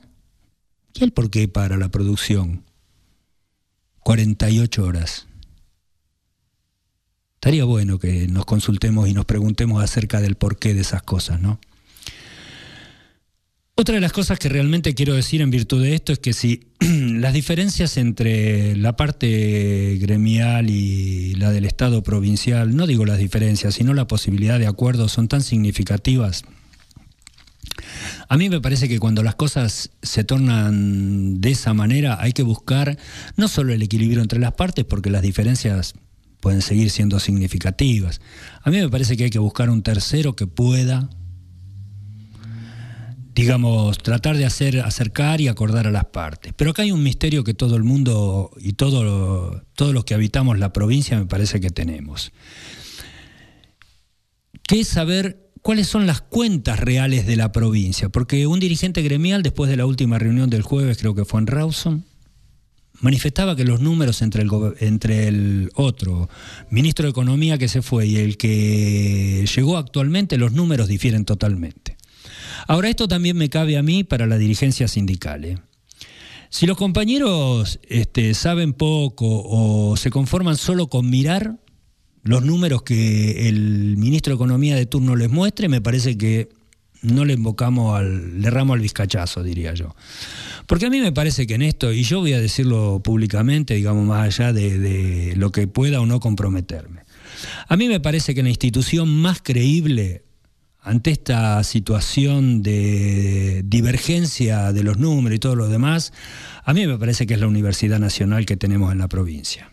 ¿Y el por qué para la producción? 48 horas. Estaría bueno que nos consultemos y nos preguntemos acerca del porqué de esas cosas, ¿no? Otra de las cosas que realmente quiero decir en virtud de esto es que si las diferencias entre la parte gremial y la del Estado provincial, no digo las diferencias, sino la posibilidad de acuerdo son tan significativas, A mí me parece que cuando las cosas se tornan de esa manera hay que buscar no solo el equilibrio entre las partes, porque las diferencias pueden seguir siendo significativas. A mí me parece que hay que buscar un tercero que pueda, digamos, tratar de hacer acercar y acordar a las partes. Pero acá hay un misterio que todo el mundo y todo, todos los que habitamos la provincia me parece que tenemos. Que es saber cuáles son las cuentas reales de la provincia, porque un dirigente gremial, después de la última reunión del jueves, creo que fue en Rawson, manifestaba que los números entre el, entre el otro ministro de Economía que se fue y el que llegó actualmente, los números difieren totalmente. Ahora, esto también me cabe a mí para la dirigencia sindical. ¿eh? Si los compañeros este, saben poco o se conforman solo con mirar, los números que el ministro de Economía de turno les muestre, me parece que no le invocamos al, le ramo al vizcachazo, diría yo. Porque a mí me parece que en esto, y yo voy a decirlo públicamente, digamos, más allá de, de lo que pueda o no comprometerme, a mí me parece que la institución más creíble ante esta situación de divergencia de los números y todo lo demás, a mí me parece que es la Universidad Nacional que tenemos en la provincia.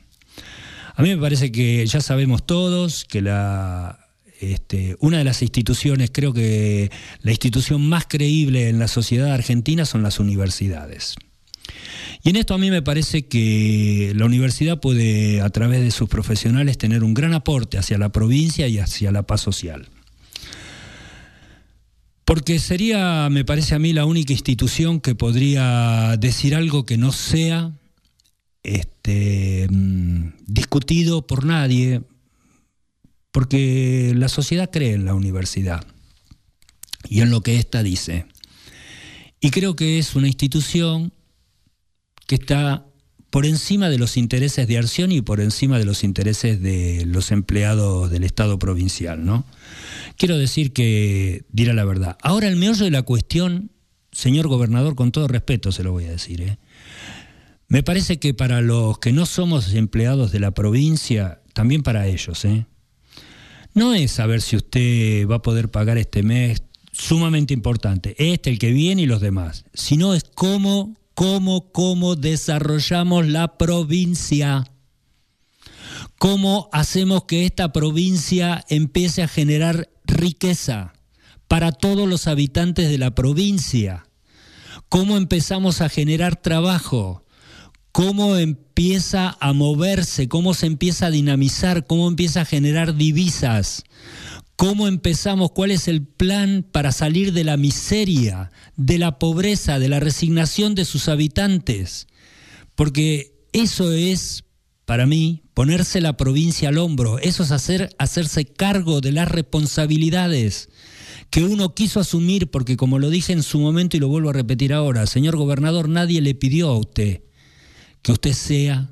A mí me parece que ya sabemos todos que la, este, una de las instituciones, creo que la institución más creíble en la sociedad argentina son las universidades. Y en esto a mí me parece que la universidad puede, a través de sus profesionales, tener un gran aporte hacia la provincia y hacia la paz social. Porque sería, me parece a mí, la única institución que podría decir algo que no sea este, mm, discutido por nadie, porque la sociedad cree en la universidad y en lo que ésta dice. Y creo que es una institución que está por encima de los intereses de Arción y por encima de los intereses de los empleados del Estado provincial, ¿no? Quiero decir que dirá la verdad. Ahora el meollo de la cuestión, señor gobernador, con todo respeto se lo voy a decir, ¿eh? Me parece que para los que no somos empleados de la provincia, también para ellos, ¿eh? no es saber si usted va a poder pagar este mes, sumamente importante, este, el que viene y los demás, sino es cómo, cómo, cómo desarrollamos la provincia. Cómo hacemos que esta provincia empiece a generar riqueza para todos los habitantes de la provincia. Cómo empezamos a generar trabajo cómo empieza a moverse, cómo se empieza a dinamizar, cómo empieza a generar divisas, cómo empezamos, cuál es el plan para salir de la miseria, de la pobreza, de la resignación de sus habitantes. Porque eso es, para mí, ponerse la provincia al hombro, eso es hacer, hacerse cargo de las responsabilidades que uno quiso asumir, porque como lo dije en su momento y lo vuelvo a repetir ahora, señor gobernador, nadie le pidió a usted que usted sea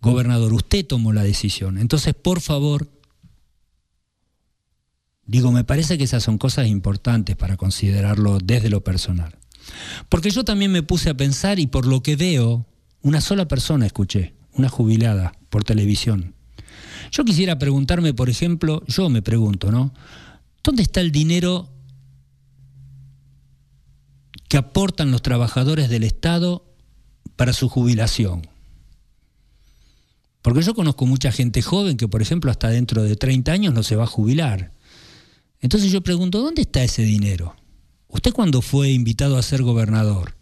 gobernador. Usted tomó la decisión. Entonces, por favor, digo, me parece que esas son cosas importantes para considerarlo desde lo personal. Porque yo también me puse a pensar y por lo que veo, una sola persona escuché, una jubilada por televisión. Yo quisiera preguntarme, por ejemplo, yo me pregunto, ¿no? ¿Dónde está el dinero que aportan los trabajadores del Estado para su jubilación. Porque yo conozco mucha gente joven que, por ejemplo, hasta dentro de 30 años no se va a jubilar. Entonces yo pregunto, ¿dónde está ese dinero? ¿Usted cuando fue invitado a ser gobernador,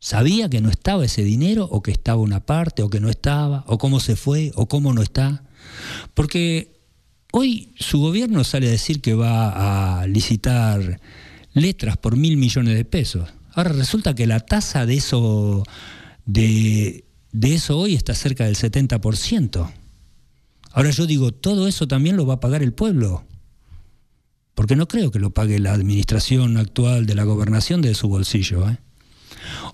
sabía que no estaba ese dinero o que estaba una parte o que no estaba o cómo se fue o cómo no está? Porque hoy su gobierno sale a decir que va a licitar letras por mil millones de pesos. Ahora resulta que la tasa de eso, de, eso hoy está cerca del 70%. Ahora yo digo, todo eso también lo va a pagar el pueblo. Porque no creo que lo pague la administración actual de la gobernación de su bolsillo. ¿eh?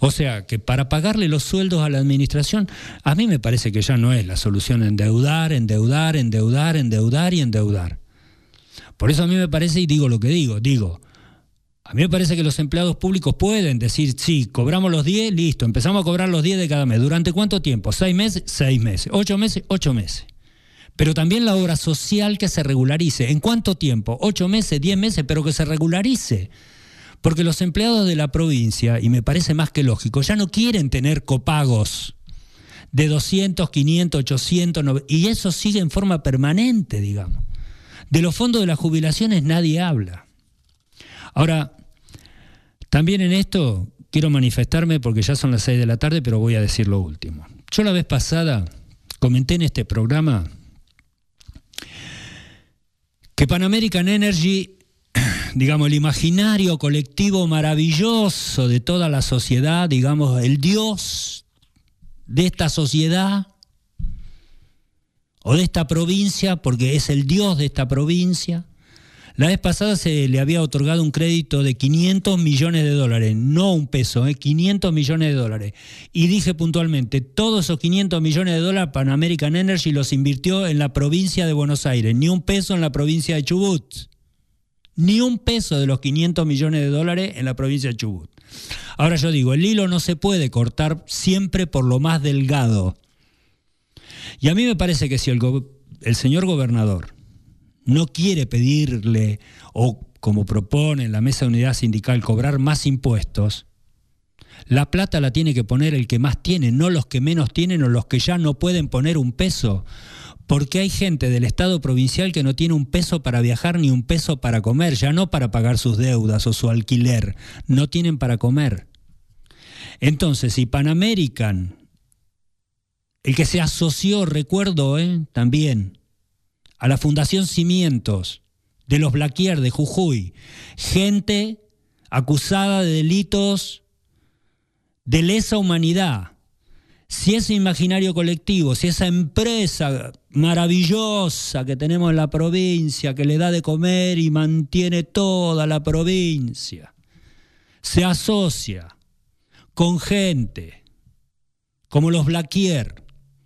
O sea que para pagarle los sueldos a la administración, a mí me parece que ya no es la solución endeudar, endeudar, endeudar, endeudar y endeudar. Por eso a mí me parece, y digo lo que digo, digo, a mí me parece que los empleados públicos pueden decir, sí, cobramos los 10, listo, empezamos a cobrar los 10 de cada mes. ¿Durante cuánto tiempo? ¿Seis meses? Seis meses. ¿Ocho meses? Ocho meses. Pero también la obra social que se regularice. ¿En cuánto tiempo? ¿Ocho meses, diez meses? Pero que se regularice. Porque los empleados de la provincia, y me parece más que lógico, ya no quieren tener copagos de 200, 500, 800, y eso sigue en forma permanente, digamos. De los fondos de las jubilaciones nadie habla. Ahora, también en esto quiero manifestarme porque ya son las 6 de la tarde, pero voy a decir lo último. Yo la vez pasada comenté en este programa que Pan American Energy, digamos, el imaginario colectivo maravilloso de toda la sociedad, digamos, el Dios de esta sociedad o de esta provincia, porque es el Dios de esta provincia, la vez pasada se le había otorgado un crédito de 500 millones de dólares, no un peso, ¿eh? 500 millones de dólares. Y dije puntualmente, todos esos 500 millones de dólares Pan American Energy los invirtió en la provincia de Buenos Aires, ni un peso en la provincia de Chubut. Ni un peso de los 500 millones de dólares en la provincia de Chubut. Ahora yo digo, el hilo no se puede cortar siempre por lo más delgado. Y a mí me parece que si el, el señor gobernador no quiere pedirle o como propone la mesa de unidad sindical cobrar más impuestos, la plata la tiene que poner el que más tiene, no los que menos tienen o los que ya no pueden poner un peso. Porque hay gente del Estado provincial que no tiene un peso para viajar ni un peso para comer, ya no para pagar sus deudas o su alquiler, no tienen para comer. Entonces, si Pan American, el que se asoció, recuerdo ¿eh? también, a la Fundación Cimientos de los Blaquier de Jujuy, gente acusada de delitos de lesa humanidad. Si ese imaginario colectivo, si esa empresa maravillosa que tenemos en la provincia, que le da de comer y mantiene toda la provincia, se asocia con gente como los Blaquier,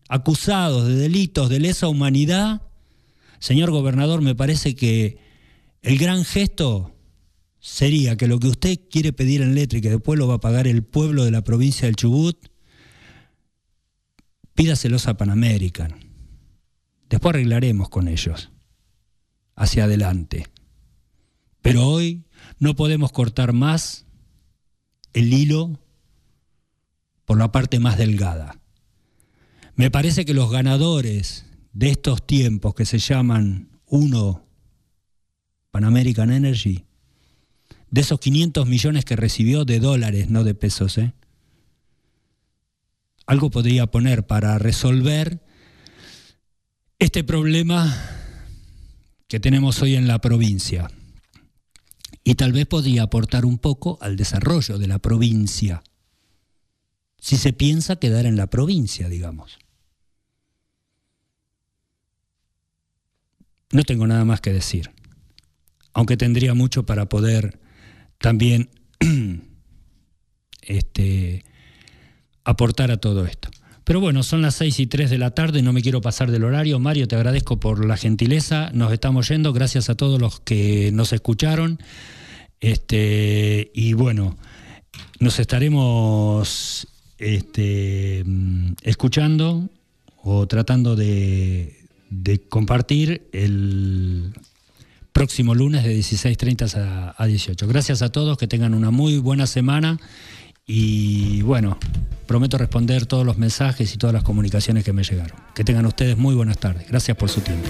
acusados de delitos de lesa humanidad, Señor gobernador, me parece que el gran gesto sería que lo que usted quiere pedir en letra y que después lo va a pagar el pueblo de la provincia del Chubut, pídaselos a Pan American. Después arreglaremos con ellos, hacia adelante. Pero hoy no podemos cortar más el hilo por la parte más delgada. Me parece que los ganadores de estos tiempos que se llaman uno Pan American Energy, de esos 500 millones que recibió de dólares, no de pesos, ¿eh? algo podría poner para resolver este problema que tenemos hoy en la provincia. Y tal vez podría aportar un poco al desarrollo de la provincia, si se piensa quedar en la provincia, digamos. No tengo nada más que decir, aunque tendría mucho para poder también este, aportar a todo esto. Pero bueno, son las 6 y 3 de la tarde, no me quiero pasar del horario. Mario, te agradezco por la gentileza. Nos estamos yendo, gracias a todos los que nos escucharon. Este, y bueno, nos estaremos este, mm, escuchando o tratando de, de compartir el próximo lunes de 16.30 a 18. Gracias a todos, que tengan una muy buena semana y bueno, prometo responder todos los mensajes y todas las comunicaciones que me llegaron. Que tengan ustedes muy buenas tardes. Gracias por su tiempo.